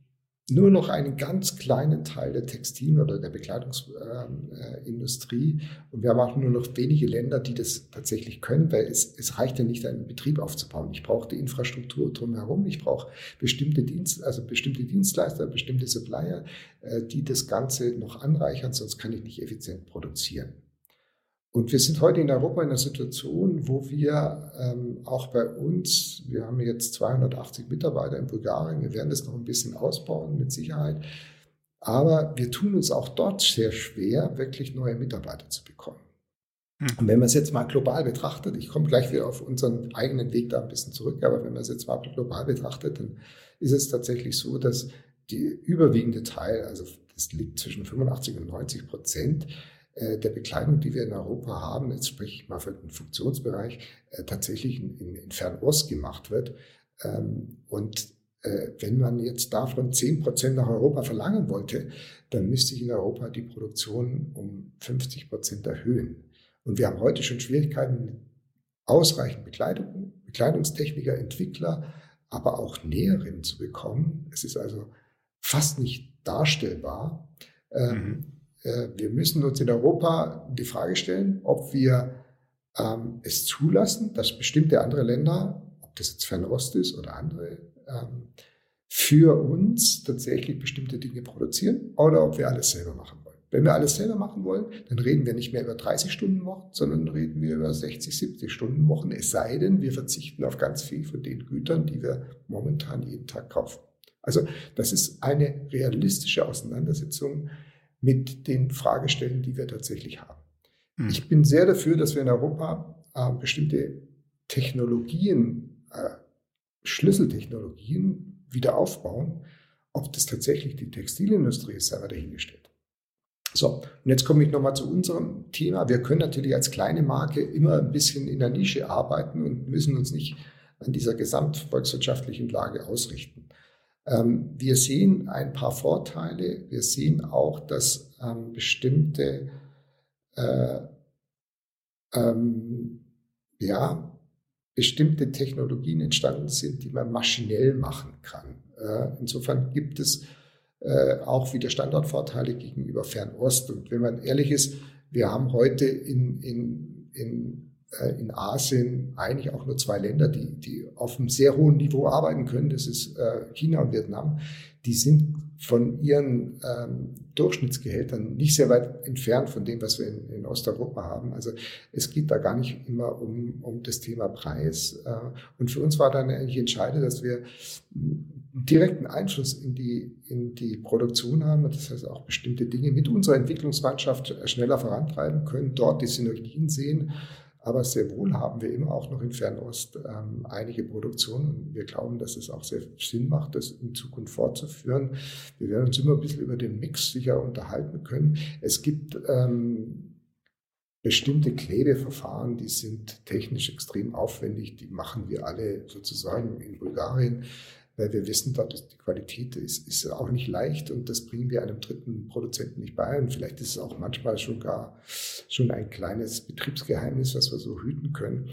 nur noch einen ganz kleinen Teil der Textil- oder der Bekleidungsindustrie. Und wir haben auch nur noch wenige Länder, die das tatsächlich können, weil es, es reicht ja nicht, einen Betrieb aufzubauen. Ich brauche die Infrastruktur drumherum, ich brauche bestimmte Dienst, also bestimmte Dienstleister, bestimmte Supplier, äh, die das Ganze noch anreichern, sonst kann ich nicht effizient produzieren. Und wir sind heute in Europa in einer Situation, wo wir ähm, auch bei uns, wir haben jetzt 280 Mitarbeiter in Bulgarien, wir werden das noch ein bisschen ausbauen mit Sicherheit, aber wir tun uns auch dort sehr schwer, wirklich neue Mitarbeiter zu bekommen. Hm. Und wenn man es jetzt mal global betrachtet, ich komme gleich wieder auf unseren eigenen Weg da ein bisschen zurück, aber wenn man es jetzt mal global betrachtet, dann ist es tatsächlich so, dass die überwiegende Teil, also das liegt zwischen 85 und 90 Prozent, der Bekleidung, die wir in Europa haben, jetzt spreche ich mal für den Funktionsbereich, äh, tatsächlich in, in Fernost gemacht wird. Ähm, und äh, wenn man jetzt davon 10 Prozent nach Europa verlangen wollte, dann müsste ich in Europa die Produktion um 50 Prozent erhöhen. Und wir haben heute schon Schwierigkeiten ausreichend Bekleidung, Bekleidungstechniker, Entwickler, aber auch Näherinnen zu bekommen. Es ist also fast nicht darstellbar. Ähm, mhm. Äh, wir müssen uns in Europa die Frage stellen, ob wir ähm, es zulassen, dass bestimmte andere Länder, ob das jetzt Fernost ist oder andere, ähm, für uns tatsächlich bestimmte Dinge produzieren oder ob wir alles selber machen wollen. Wenn wir alles selber machen wollen, dann reden wir nicht mehr über 30 Stunden Wochen, sondern reden wir über 60, 70 Stunden Wochen, es sei denn, wir verzichten auf ganz viel von den Gütern, die wir momentan jeden Tag kaufen. Also das ist eine realistische Auseinandersetzung mit den Fragestellen, die wir tatsächlich haben. Mhm. Ich bin sehr dafür, dass wir in Europa äh, bestimmte Technologien, äh, Schlüsseltechnologien wieder aufbauen. Ob das tatsächlich die Textilindustrie ist, sei mal dahingestellt. So, und jetzt komme ich nochmal zu unserem Thema. Wir können natürlich als kleine Marke immer ein bisschen in der Nische arbeiten und müssen uns nicht an dieser gesamtvolkswirtschaftlichen Lage ausrichten. Ähm, wir sehen ein paar Vorteile. Wir sehen auch, dass ähm, bestimmte äh, ähm, ja, bestimmte Technologien entstanden sind, die man maschinell machen kann. Äh, insofern gibt es äh, auch wieder Standortvorteile gegenüber Fernost. Und wenn man ehrlich ist, wir haben heute in, in, in in Asien eigentlich auch nur zwei Länder, die, die auf einem sehr hohen Niveau arbeiten können. Das ist äh, China und Vietnam. Die sind von ihren ähm, Durchschnittsgehältern nicht sehr weit entfernt von dem, was wir in, in, Osteuropa haben. Also es geht da gar nicht immer um, um das Thema Preis. Äh, und für uns war dann eigentlich entscheidend, dass wir direkten Einfluss in die, in die Produktion haben. Das heißt auch bestimmte Dinge mit unserer Entwicklungsmannschaft schneller vorantreiben können, dort die Synergien sehen aber sehr wohl haben wir immer auch noch in Fernost ähm, einige Produktionen. Wir glauben, dass es auch sehr Sinn macht, das in Zukunft fortzuführen. Wir werden uns immer ein bisschen über den Mix sicher unterhalten können. Es gibt ähm, bestimmte Klebeverfahren, die sind technisch extrem aufwendig, die machen wir alle sozusagen in Bulgarien, weil wir wissen, dort ist die Qualität ist, ist auch nicht leicht und das bringen wir einem dritten Produzenten nicht bei. Und vielleicht ist es auch manchmal schon gar schon ein kleines Betriebsgeheimnis, was wir so hüten können.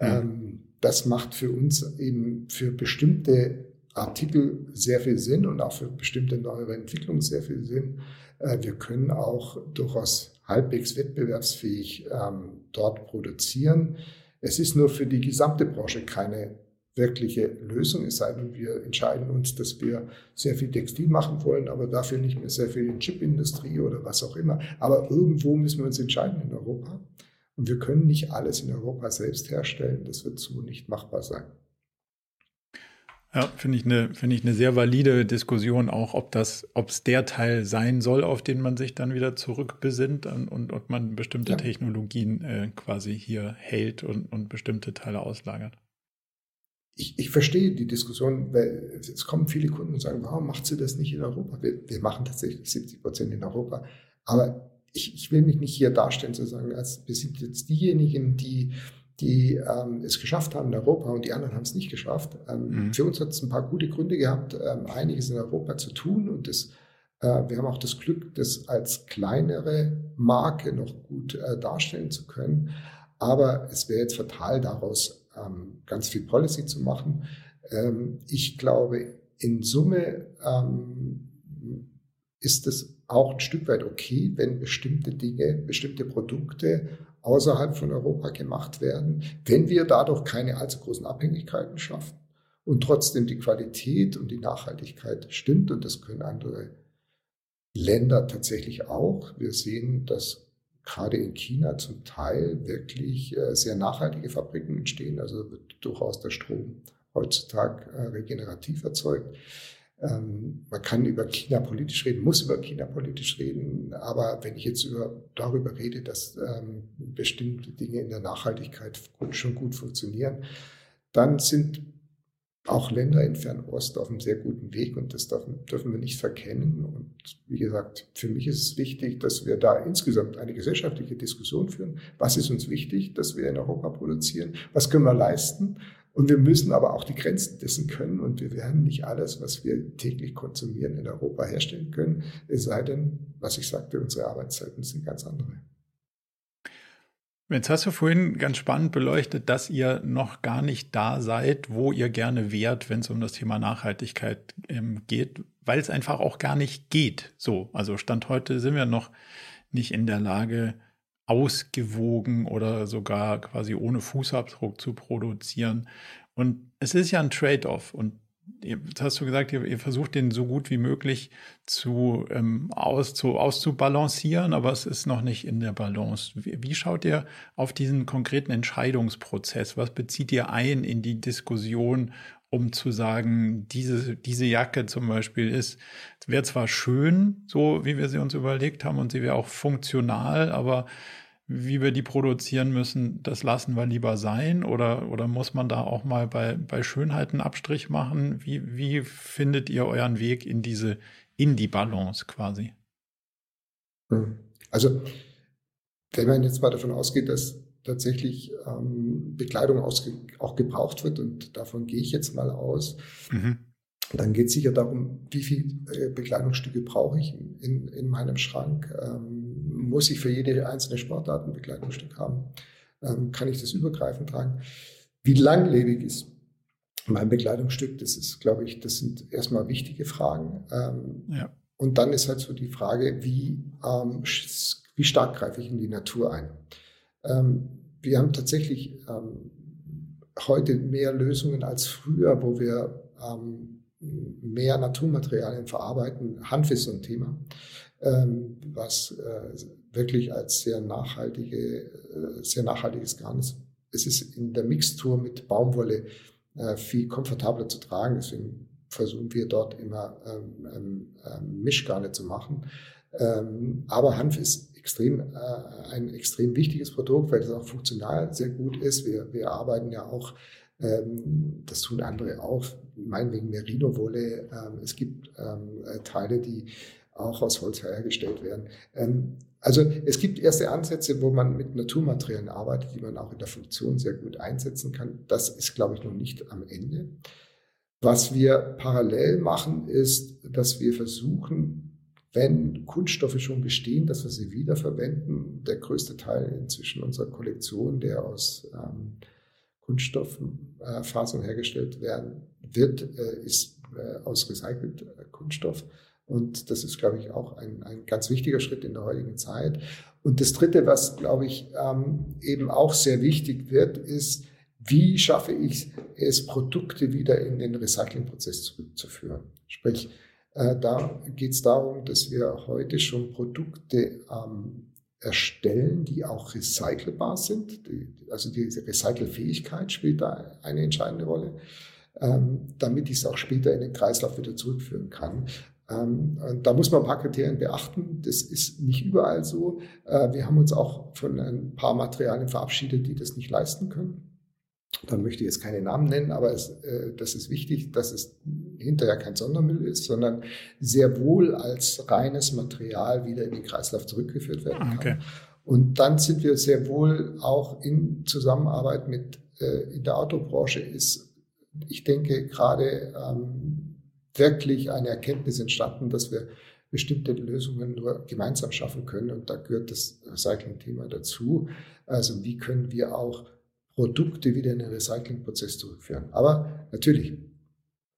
Ja. Ähm, das macht für uns eben für bestimmte Artikel sehr viel Sinn und auch für bestimmte neuere Entwicklungen sehr viel Sinn. Äh, wir können auch durchaus halbwegs wettbewerbsfähig ähm, dort produzieren. Es ist nur für die gesamte Branche keine wirkliche Lösung, es sei denn, wir entscheiden uns, dass wir sehr viel Textil machen wollen, aber dafür nicht mehr sehr viel in Chipindustrie oder was auch immer. Aber irgendwo müssen wir uns entscheiden in Europa. Und wir können nicht alles in Europa selbst herstellen. Das wird so nicht machbar sein. Ja, finde ich eine finde ich eine sehr valide Diskussion auch, ob das, ob es der Teil sein soll, auf den man sich dann wieder zurückbesinnt und, und ob man bestimmte ja. Technologien äh, quasi hier hält und, und bestimmte Teile auslagert. Ich, ich verstehe die Diskussion, weil es kommen viele Kunden und sagen, warum macht sie das nicht in Europa? Wir, wir machen tatsächlich 70 Prozent in Europa. Aber ich, ich will mich nicht hier darstellen zu sagen, als wir sind jetzt diejenigen, die die ähm, es geschafft haben in Europa und die anderen haben es nicht geschafft. Ähm, mhm. Für uns hat es ein paar gute Gründe gehabt, ähm, einiges in Europa zu tun und das, äh, wir haben auch das Glück, das als kleinere Marke noch gut äh, darstellen zu können. Aber es wäre jetzt fatal, daraus ähm, ganz viel Policy zu machen. Ähm, ich glaube, in Summe ähm, ist es auch ein Stück weit okay, wenn bestimmte Dinge, bestimmte Produkte außerhalb von Europa gemacht werden, wenn wir dadurch keine allzu großen Abhängigkeiten schaffen und trotzdem die Qualität und die Nachhaltigkeit stimmt und das können andere Länder tatsächlich auch. Wir sehen, dass gerade in China zum Teil wirklich äh, sehr nachhaltige Fabriken entstehen, also wird durchaus der Strom heutzutage äh, regenerativ erzeugt. Ähm, man kann über China politisch reden, muss über China politisch reden, aber wenn ich jetzt über, darüber rede, dass ähm, bestimmte Dinge in der Nachhaltigkeit schon gut funktionieren, dann sind auch Länder in Fernost auf einem sehr guten Weg und das dürfen, dürfen wir nicht verkennen. Und wie gesagt, für mich ist es wichtig, dass wir da insgesamt eine gesellschaftliche Diskussion führen. Was ist uns wichtig, dass wir in Europa produzieren? Was können wir leisten? Und wir müssen aber auch die Grenzen dessen können. Und wir werden nicht alles, was wir täglich konsumieren, in Europa herstellen können. Es sei denn, was ich sagte, unsere Arbeitszeiten sind ganz andere. Jetzt hast du vorhin ganz spannend beleuchtet, dass ihr noch gar nicht da seid, wo ihr gerne wärt, wenn es um das Thema Nachhaltigkeit ähm, geht, weil es einfach auch gar nicht geht. So, also Stand heute sind wir noch nicht in der Lage, ausgewogen oder sogar quasi ohne Fußabdruck zu produzieren. Und es ist ja ein Trade-off. Und jetzt hast du gesagt, ihr, ihr, versucht den so gut wie möglich zu, ähm, aus, zu auszubalancieren, aber es ist noch nicht in der Balance. Wie, wie, schaut ihr auf diesen konkreten Entscheidungsprozess? Was bezieht ihr ein in die Diskussion um zu sagen, diese, diese Jacke zum Beispiel ist, wäre zwar schön, so wie wir sie uns überlegt haben, und sie wäre auch funktional, aber wie wir die produzieren müssen, das lassen wir lieber sein? Oder, oder muss man da auch mal bei, bei Schönheit einen Abstrich machen? Wie, wie findet ihr euren Weg in diese, in die Balance quasi? Hm. Also, wenn man jetzt mal davon ausgeht, dass tatsächlich ähm, Bekleidung auch gebraucht wird und davon gehe ich jetzt mal aus. Mhm. Dann geht es sicher darum, wie viele äh, Bekleidungsstücke brauche ich in, in meinem Schrank. Ähm, muss ich für jede einzelne Sportart ein Bekleidungsstück haben? Ähm, kann ich das übergreifend tragen? Wie langlebig ist mein Bekleidungsstück? Das ist, glaube ich, das sind erstmal wichtige Fragen. Ähm, ja. Und dann ist halt so die Frage, wie, ähm, wie stark greife ich in die Natur ein? Ähm, wir haben tatsächlich ähm, heute mehr Lösungen als früher, wo wir ähm, mehr Naturmaterialien verarbeiten. Hanf ist so ein Thema, was äh, wirklich als sehr nachhaltige, äh, sehr nachhaltiges Garn ist. Es ist in der Mixtur mit Baumwolle äh, viel komfortabler zu tragen. Deswegen versuchen wir dort immer ähm, ähm, ähm Mischgarne zu machen. Ähm, aber Hanf ist extrem, äh, ein extrem wichtiges Produkt, weil es auch funktional sehr gut ist. Wir, wir arbeiten ja auch, ähm, das tun andere auch, meinetwegen Merino-Wolle. Ähm, es gibt ähm, Teile, die auch aus Holz hergestellt werden. Ähm, also es gibt erste Ansätze, wo man mit Naturmaterialien arbeitet, die man auch in der Funktion sehr gut einsetzen kann. Das ist, glaube ich, noch nicht am Ende. Was wir parallel machen, ist, dass wir versuchen, wenn Kunststoffe schon bestehen, dass wir sie wiederverwenden. Der größte Teil inzwischen unserer Kollektion, der aus ähm, Kunststofffasern äh, hergestellt werden wird, äh, ist äh, aus recycelt äh, Kunststoff. Und das ist, glaube ich, auch ein, ein ganz wichtiger Schritt in der heutigen Zeit. Und das Dritte, was, glaube ich, ähm, eben auch sehr wichtig wird, ist, wie schaffe ich es, Produkte wieder in den Recyclingprozess zurückzuführen? Sprich, äh, da geht es darum, dass wir heute schon Produkte ähm, erstellen, die auch recycelbar sind. Die, also diese Recycelfähigkeit spielt da eine entscheidende Rolle, ähm, damit ich es auch später in den Kreislauf wieder zurückführen kann. Ähm, da muss man ein paar Kriterien beachten. Das ist nicht überall so. Äh, wir haben uns auch von ein paar Materialien verabschiedet, die das nicht leisten können. Da möchte ich jetzt keine Namen nennen, aber es, äh, das ist wichtig, dass es hinterher kein Sondermüll ist, sondern sehr wohl als reines Material wieder in den Kreislauf zurückgeführt werden kann. Okay. Und dann sind wir sehr wohl auch in Zusammenarbeit mit äh, in der Autobranche ist, ich denke, gerade ähm, wirklich eine Erkenntnis entstanden, dass wir bestimmte Lösungen nur gemeinsam schaffen können. Und da gehört das Recycling-Thema dazu. Also wie können wir auch Produkte wieder in den Recyclingprozess zurückführen. Aber natürlich,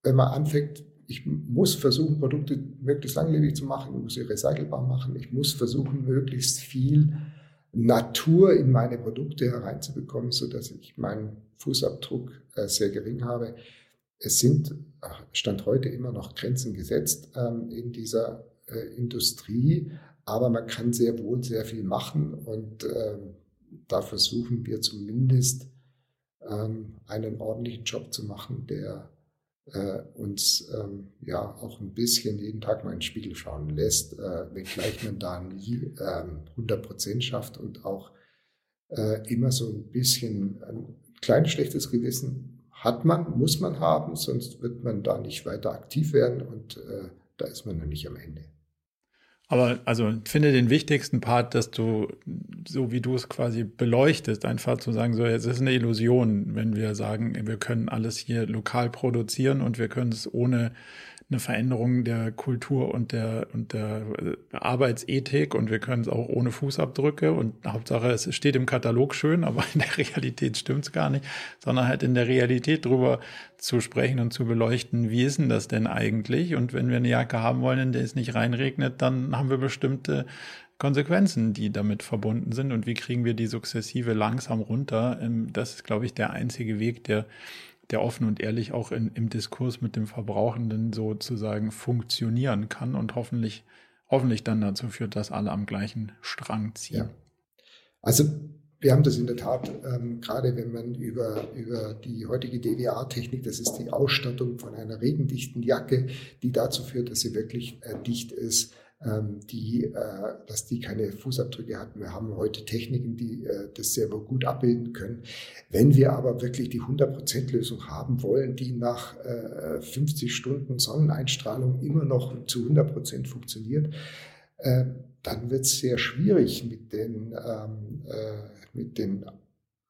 wenn man anfängt, ich muss versuchen, Produkte möglichst langlebig zu machen, ich muss sie recycelbar machen, ich muss versuchen, möglichst viel Natur in meine Produkte hereinzubekommen, so dass ich meinen Fußabdruck äh, sehr gering habe. Es sind, Stand heute, immer noch Grenzen gesetzt ähm, in dieser äh, Industrie, aber man kann sehr wohl sehr viel machen und ähm, da versuchen wir zumindest ähm, einen ordentlichen Job zu machen, der äh, uns ähm, ja auch ein bisschen jeden Tag mal in den Spiegel schauen lässt, äh, wenngleich man da nie ähm, 100 Prozent schafft und auch äh, immer so ein bisschen ein kleines schlechtes Gewissen hat man, muss man haben, sonst wird man da nicht weiter aktiv werden und äh, da ist man noch nicht am Ende. Aber also finde den wichtigsten Part, dass du, so wie du es quasi beleuchtest, einfach zu sagen, so, es ist eine Illusion, wenn wir sagen, wir können alles hier lokal produzieren und wir können es ohne eine Veränderung der Kultur und der, und der äh, Arbeitsethik und wir können es auch ohne Fußabdrücke und Hauptsache es steht im Katalog schön, aber in der Realität stimmt es gar nicht, sondern halt in der Realität drüber zu sprechen und zu beleuchten, wie ist denn das denn eigentlich? Und wenn wir eine Jacke haben wollen, in der es nicht reinregnet, dann haben wir bestimmte Konsequenzen, die damit verbunden sind und wie kriegen wir die sukzessive langsam runter. Ähm, das ist, glaube ich, der einzige Weg, der der offen und ehrlich auch in, im Diskurs mit dem Verbrauchenden sozusagen funktionieren kann und hoffentlich, hoffentlich dann dazu führt, dass alle am gleichen Strang ziehen. Ja. Also wir haben das in der Tat, ähm, gerade wenn man über, über die heutige DWA-Technik, das ist die Ausstattung von einer regendichten Jacke, die dazu führt, dass sie wirklich äh, dicht ist, die, äh, dass die keine Fußabdrücke hatten. Wir haben heute Techniken, die äh, das sehr gut abbilden können. Wenn wir aber wirklich die 100%-Lösung haben wollen, die nach 50 äh, Stunden Sonneneinstrahlung immer noch zu 100% funktioniert, dann wird es sehr schwierig mit den, ähm, mit den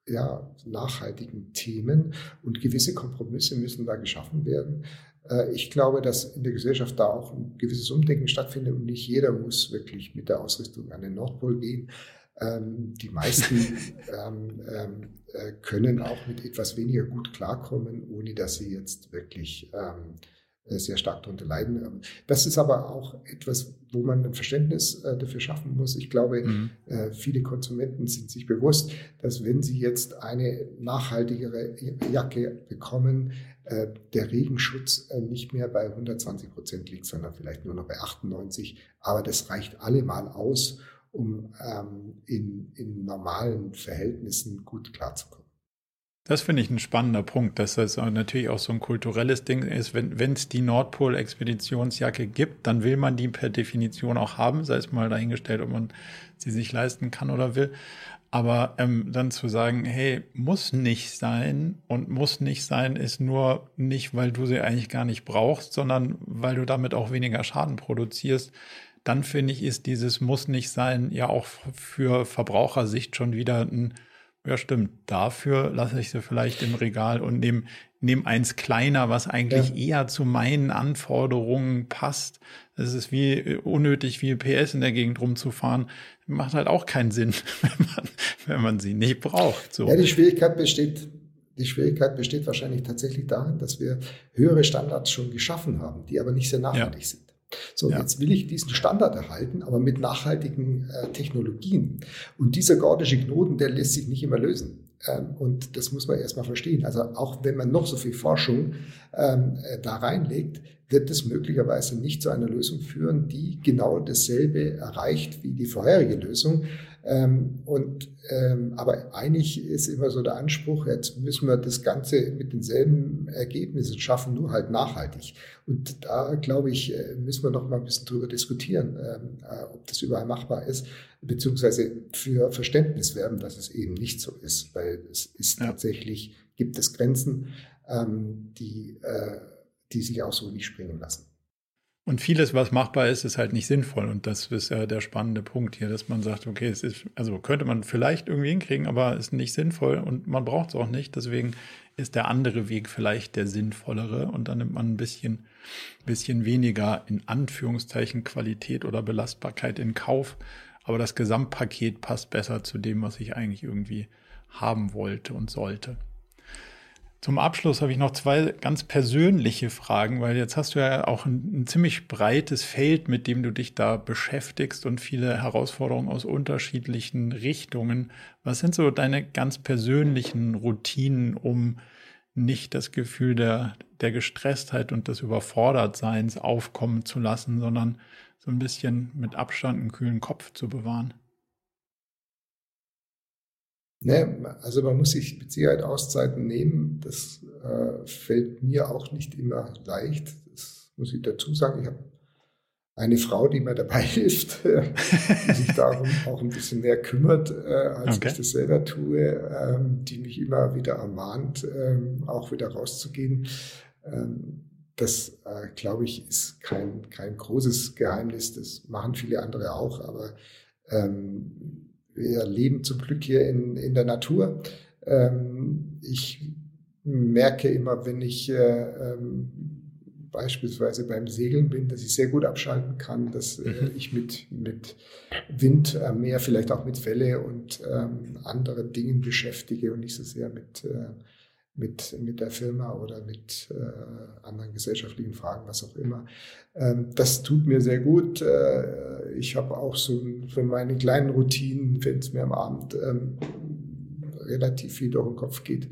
ja, nachhaltigen Themen und gewisse Kompromisse müssen da geschaffen werden. Äh, ich glaube, dass in der Gesellschaft da auch ein gewisses Umdenken stattfindet und nicht jeder muss wirklich mit der Ausrüstung an den Nordpol gehen. Ähm, die meisten ähm, ähm, äh, können auch mit etwas weniger gut klarkommen, ohne dass sie jetzt wirklich äh, sehr stark darunter leiden. Das ist aber auch etwas, wo man ein Verständnis dafür schaffen muss. Ich glaube, mhm. Viele Konsumenten sind sich bewusst, dass wenn sie jetzt eine nachhaltigere Jacke bekommen, der Regenschutz nicht mehr bei 120 Prozent liegt, sondern vielleicht nur noch bei 98. Aber das reicht allemal aus, um ähm, in, in normalen Verhältnissen gut klarzukommen. Das finde ich ein spannender Punkt, dass das natürlich auch so ein kulturelles Ding ist. Wenn es die Nordpol-Expeditionsjacke gibt, dann will man die per Definition auch haben, sei es mal dahingestellt, ob man sie sich leisten kann oder will. Aber ähm, dann zu sagen, hey, muss nicht sein und muss nicht sein, ist nur nicht, weil du sie eigentlich gar nicht brauchst, sondern weil du damit auch weniger Schaden produzierst. dann finde ich, ist dieses muss nicht sein ja auch für Verbrauchersicht schon wieder ein, ja stimmt, dafür lasse ich sie vielleicht im Regal und nehme nehm eins kleiner, was eigentlich ja. eher zu meinen Anforderungen passt. Es ist wie unnötig, viel PS in der Gegend rumzufahren. Macht halt auch keinen Sinn, wenn man, wenn man sie nicht braucht. So. Ja, die Schwierigkeit besteht die Schwierigkeit besteht wahrscheinlich tatsächlich darin, dass wir höhere Standards schon geschaffen haben, die aber nicht sehr nachhaltig ja. sind. So, ja. jetzt will ich diesen Standard erhalten, aber mit nachhaltigen äh, Technologien. Und dieser gordische Knoten, der lässt sich nicht immer lösen. Ähm, und das muss man erstmal verstehen. Also auch wenn man noch so viel Forschung ähm, äh, da reinlegt, wird es möglicherweise nicht zu einer Lösung führen, die genau dasselbe erreicht wie die vorherige Lösung. Ähm, und, ähm, aber eigentlich ist immer so der Anspruch, jetzt müssen wir das Ganze mit denselben Ergebnissen schaffen, nur halt nachhaltig. Und da, glaube ich, äh, müssen wir noch mal ein bisschen drüber diskutieren, ähm, äh, ob das überall machbar ist, beziehungsweise für Verständnis werben, dass es eben nicht so ist, weil es ist ja. tatsächlich, gibt es Grenzen, ähm, die, äh, die sich auch so nicht springen lassen. Und vieles, was machbar ist, ist halt nicht sinnvoll. Und das ist ja der spannende Punkt hier, dass man sagt, okay, es ist, also könnte man vielleicht irgendwie hinkriegen, aber ist nicht sinnvoll und man braucht es auch nicht. Deswegen ist der andere Weg vielleicht der sinnvollere und dann nimmt man ein bisschen, bisschen weniger in Anführungszeichen Qualität oder Belastbarkeit in Kauf. Aber das Gesamtpaket passt besser zu dem, was ich eigentlich irgendwie haben wollte und sollte. Zum Abschluss habe ich noch zwei ganz persönliche Fragen, weil jetzt hast du ja auch ein, ein, ziemlich breites Feld, mit dem du dich da beschäftigst und viele Herausforderungen aus unterschiedlichen Richtungen. Was sind so deine ganz persönlichen Routinen, um nicht das Gefühl der, der Gestresstheit und des Überfordertseins aufkommen zu lassen, sondern so ein bisschen mit Abstand einen kühlen Kopf zu bewahren? Ne, also man muss sich mit Sicherheit Auszeiten nehmen. Das äh, fällt mir auch nicht immer leicht. Das muss ich dazu sagen. Ich habe eine Frau, die mir dabei hilft, die sich darum auch ein bisschen mehr kümmert, äh, als okay. ich das selber tue, ähm, die mich immer wieder ermahnt, ähm, auch wieder rauszugehen. Ähm, das, äh, glaube ich, ist kein, kein großes Geheimnis. Das machen viele andere auch, aber ähm, wir leben zum Glück hier in, in der Natur. Ähm, ich merke immer, wenn ich äh, ähm, beispielsweise beim Segeln bin, dass ich sehr gut abschalten kann, dass äh, mhm. ich mit, mit Wind, äh, mehr vielleicht auch mit Welle und ähm, anderen Dingen beschäftige und nicht so sehr mit, äh, mit, mit der Firma oder mit äh, anderen gesellschaftlichen Fragen, was auch immer. Ähm, das tut mir sehr gut. Äh, ich habe auch so für meine kleinen Routinen, wenn es mir am Abend ähm, relativ viel durch den Kopf geht,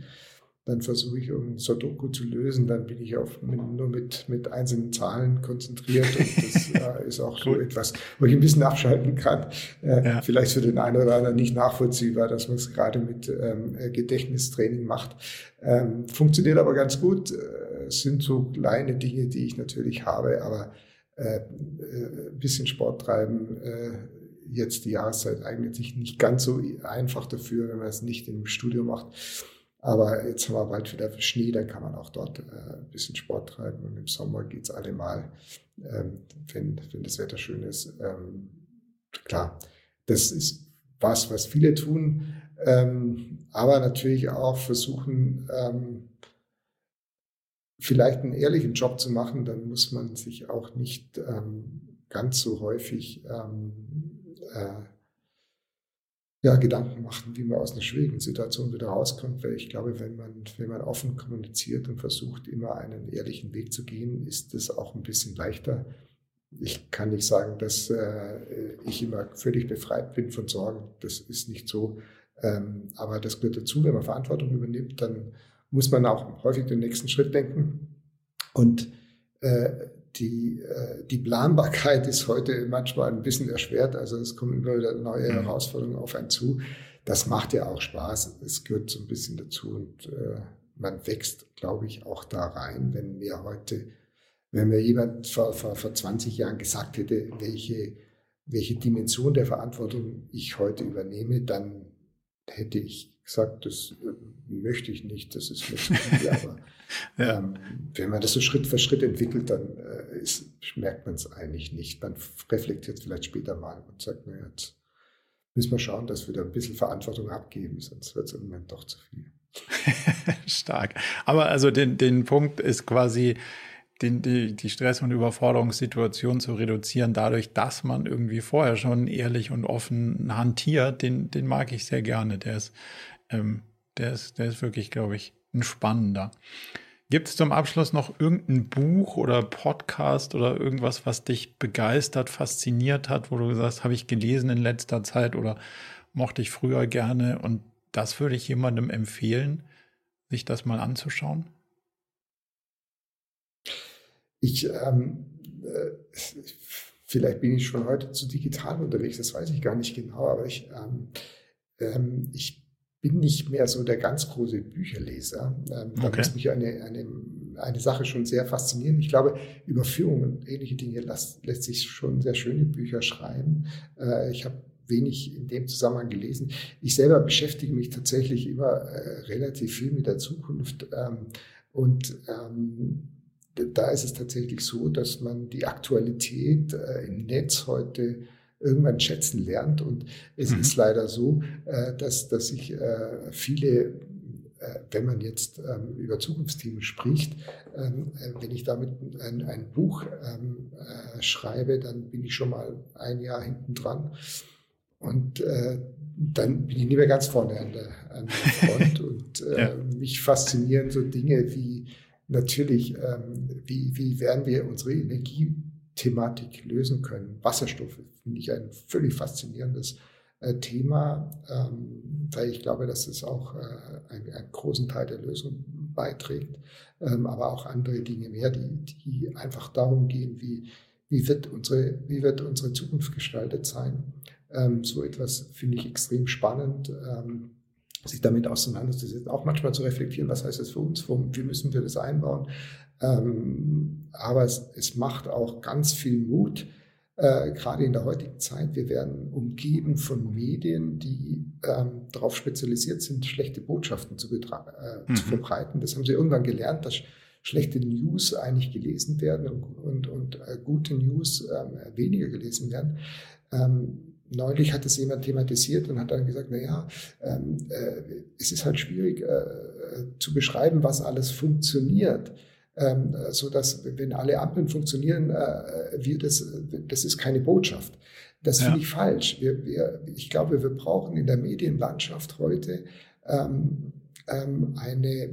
dann versuche ich irgendein Sudoku zu lösen, dann bin ich auf, nur mit, mit einzelnen Zahlen konzentriert und das äh, ist auch so etwas, wo ich ein bisschen abschalten kann. Äh, ja. Vielleicht für den einen oder anderen nicht nachvollziehbar, dass man es gerade mit ähm, Gedächtnistraining macht. Ähm, funktioniert aber ganz gut. Äh, es sind so kleine Dinge, die ich natürlich habe, aber äh, äh, ein bisschen Sport treiben, äh, jetzt die Jahreszeit eignet sich nicht ganz so einfach dafür, wenn man es nicht im Studio macht. Aber jetzt haben wir bald wieder Schnee, dann kann man auch dort äh, ein bisschen Sport treiben. Und im Sommer geht's allemal, ähm, wenn, wenn das Wetter schön ist. Ähm, klar, das ist was, was viele tun. Ähm, aber natürlich auch versuchen, ähm, vielleicht einen ehrlichen Job zu machen. Dann muss man sich auch nicht ähm, ganz so häufig ähm, äh, ja, Gedanken machen, wie man aus einer schwierigen Situation wieder rauskommt, weil ich glaube, wenn man, wenn man offen kommuniziert und versucht, immer einen ehrlichen Weg zu gehen, ist es auch ein bisschen leichter. Ich kann nicht sagen, dass äh, ich immer völlig befreit bin von Sorgen. Das ist nicht so. Ähm, aber das gehört dazu, wenn man Verantwortung übernimmt, dann muss man auch häufig den nächsten Schritt denken. Und äh, die, äh, die Planbarkeit ist heute manchmal ein bisschen erschwert. Also es kommen immer wieder neue mhm. Herausforderungen auf einen zu. Das macht ja auch Spaß. Es gehört so ein bisschen dazu und äh, man wächst, glaube ich, auch da rein, wenn mir heute, wenn mir jemand vor, vor, vor 20 Jahren gesagt hätte, welche, welche Dimension der Verantwortung ich heute übernehme, dann hätte ich gesagt, das äh, möchte ich nicht, das ist mir zu viel. Aber ja. ähm, wenn man das so Schritt für Schritt entwickelt, dann äh, ist, merkt man es eigentlich nicht. Man reflektiert vielleicht später mal und sagt, naja, jetzt müssen wir schauen, dass wir da ein bisschen Verantwortung abgeben, sonst wird es im Moment doch zu viel. Stark. Aber also den, den Punkt ist quasi, den, die, die Stress- und Überforderungssituation zu reduzieren, dadurch, dass man irgendwie vorher schon ehrlich und offen hantiert, den, den mag ich sehr gerne. Der ist, ähm, der ist, der ist wirklich, glaube ich, ein spannender. Gibt es zum Abschluss noch irgendein Buch oder Podcast oder irgendwas, was dich begeistert, fasziniert hat, wo du sagst, habe ich gelesen in letzter Zeit oder mochte ich früher gerne und das würde ich jemandem empfehlen, sich das mal anzuschauen? Ich, ähm, äh, vielleicht bin ich schon heute zu digital unterwegs, das weiß ich gar nicht genau, aber ich, ähm, ähm, ich bin nicht mehr so der ganz große Bücherleser. Ähm, da okay. muss mich eine, eine, eine Sache schon sehr faszinieren. Ich glaube, über Führung und ähnliche Dinge lässt, lässt sich schon sehr schöne Bücher schreiben. Äh, ich habe wenig in dem Zusammenhang gelesen. Ich selber beschäftige mich tatsächlich immer äh, relativ viel mit der Zukunft ähm, und ähm, da ist es tatsächlich so, dass man die Aktualität äh, im Netz heute irgendwann schätzen lernt. Und es mhm. ist leider so, äh, dass, dass sich äh, viele, äh, wenn man jetzt ähm, über Zukunftsthemen spricht, ähm, äh, wenn ich damit ein, ein Buch ähm, äh, schreibe, dann bin ich schon mal ein Jahr hinten dran. Und äh, dann bin ich nicht mehr ganz vorne an der, an der Front. und ja. mich faszinieren so Dinge wie natürlich, ähm, wie, wie werden wir unsere Energiethematik lösen können. Wasserstoffe finde ich ein völlig faszinierendes äh, Thema, ähm, weil ich glaube, dass es auch äh, einen, großen Teil der Lösung beiträgt, ähm, aber auch andere Dinge mehr, die, die einfach darum gehen, wie, wie, wird unsere, wie wird unsere Zukunft gestaltet sein. Ähm, so etwas finde ich extrem spannend. Sich damit auseinanderzusetzen, auch manchmal zu reflektieren, was heißt das für uns, wie müssen wir das einbauen. Ähm, aber es, es, macht auch ganz viel Mut, äh, gerade in der heutigen Zeit. Wir werden umgeben von Medien, die ähm, darauf spezialisiert sind, schlechte Botschaften zu, äh, mhm. zu, verbreiten. Das haben sie irgendwann gelernt, dass schlechte News eigentlich gelesen werden und, und, und äh, gute News ähm, weniger gelesen werden. Ähm, neulich hat es jemand thematisiert und hat dann gesagt, naja, ähm, äh, es ist halt schwierig äh, zu beschreiben, was alles funktioniert. Ähm, so dass wenn alle Ampeln funktionieren, äh, wir das, das ist keine Botschaft. Das ja. finde ich falsch. Wir, wir, ich glaube, wir brauchen in der Medienlandschaft heute ähm, ähm, eine,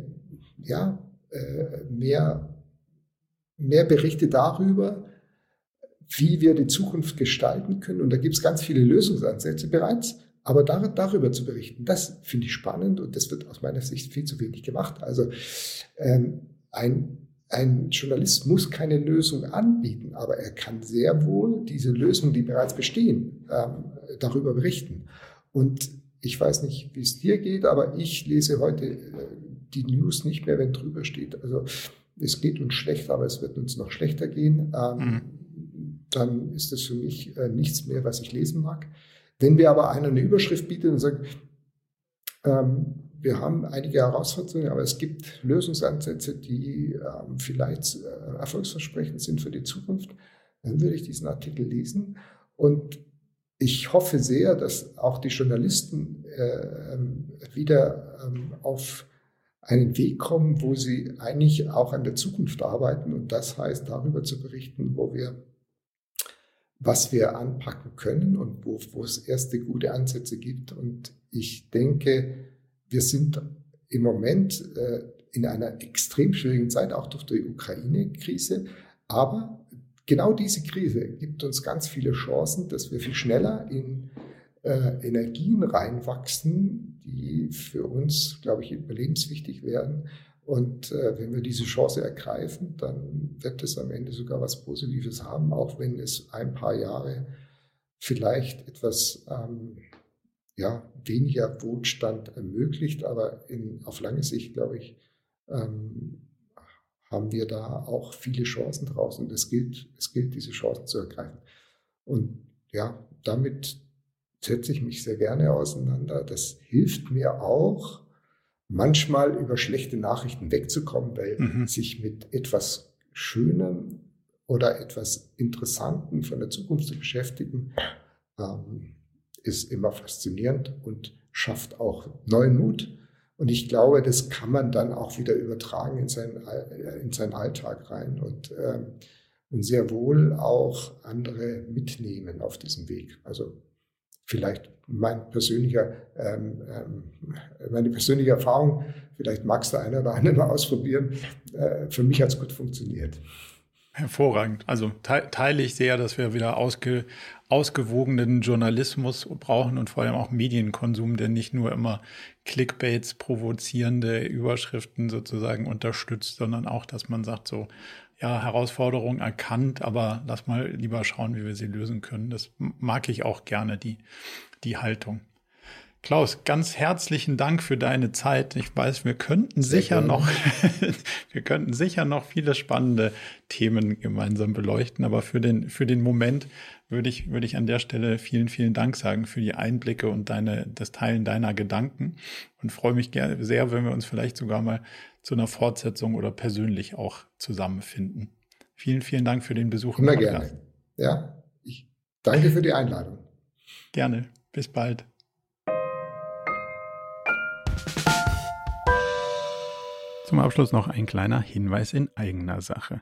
ja, äh, mehr, mehr Berichte darüber, wie wir die Zukunft gestalten können. Und da gibt es ganz viele Lösungsansätze bereits. Aber dar darüber zu berichten, das finde ich spannend und das wird aus meiner Sicht viel zu wenig gemacht. Also ähm, ein, ein Journalist muss keine Lösung anbieten, aber er kann sehr wohl diese Lösungen, die bereits bestehen, ähm, darüber berichten. Und ich weiß nicht, wie es dir geht, aber ich lese heute äh, die News nicht mehr, wenn drüber steht. Also es geht uns schlecht, aber es wird uns noch schlechter gehen. Ähm, mhm dann ist das für mich äh, nichts mehr, was ich lesen mag. Wenn wir aber einer eine Überschrift bieten und sagen, ähm, wir haben einige Herausforderungen, aber es gibt Lösungsansätze, die ähm, vielleicht äh, erfolgsversprechend sind für die Zukunft, dann würde ich diesen Artikel lesen. Und ich hoffe sehr, dass auch die Journalisten äh, ähm, wieder ähm, auf einen Weg kommen, wo sie eigentlich auch an der Zukunft arbeiten. Und das heißt, darüber zu berichten, wo wir was wir anpacken können und wo, wo es erste gute Ansätze gibt. Und ich denke, wir sind im Moment äh, in einer extrem schwierigen Zeit, auch durch die Ukraine-Krise. Aber genau diese Krise gibt uns ganz viele Chancen, dass wir viel schneller in äh, Energien reinwachsen, die für uns, glaube ich, überlebenswichtig werden und äh, wenn wir diese Chance ergreifen, dann wird es am Ende sogar was Positives haben, auch wenn es ein paar Jahre vielleicht etwas ähm, ja, weniger Wohlstand ermöglicht. Aber in, auf lange Sicht, glaube ich, ähm, haben wir da auch viele Chancen draußen. Und es gilt, es gilt, diese Chancen zu ergreifen. Und ja, damit setze ich mich sehr gerne auseinander. Das hilft mir auch, manchmal über schlechte Nachrichten wegzukommen, weil mhm. sich mit etwas Schönem oder etwas Interessanten von der Zukunft zu beschäftigen, ähm, ist immer faszinierend und schafft auch neuen Mut. Und ich glaube, das kann man dann auch wieder übertragen in, sein, in seinen Alltag rein und, ähm, und sehr wohl auch andere mitnehmen auf diesem Weg. Also vielleicht mein persönlicher, ähm, ähm, meine persönliche Erfahrung, vielleicht magst du eine oder andere mal ausprobieren. Äh, für mich hat es gut funktioniert. Hervorragend. Also teile ich sehr, dass wir wieder ausge, ausgewogenen Journalismus brauchen und vor allem auch Medienkonsum, der nicht nur immer Clickbaits provozierende Überschriften sozusagen unterstützt, sondern auch, dass man sagt so, ja, Herausforderung erkannt, aber lass mal lieber schauen, wie wir sie lösen können. Das mag ich auch gerne, die, die Haltung. Klaus, ganz herzlichen Dank für deine Zeit. Ich weiß, wir könnten Sehr sicher gerne. noch, wir könnten sicher noch viele spannende Themen gemeinsam beleuchten, aber für den, für den Moment würde ich, würde ich an der Stelle vielen, vielen Dank sagen für die Einblicke und deine, das Teilen deiner Gedanken und freue mich sehr, wenn wir uns vielleicht sogar mal zu einer Fortsetzung oder persönlich auch zusammenfinden. Vielen, vielen Dank für den Besuch. Immer gerne. Ja, ich danke für die Einladung. Gerne. Bis bald. Zum Abschluss noch ein kleiner Hinweis in eigener Sache.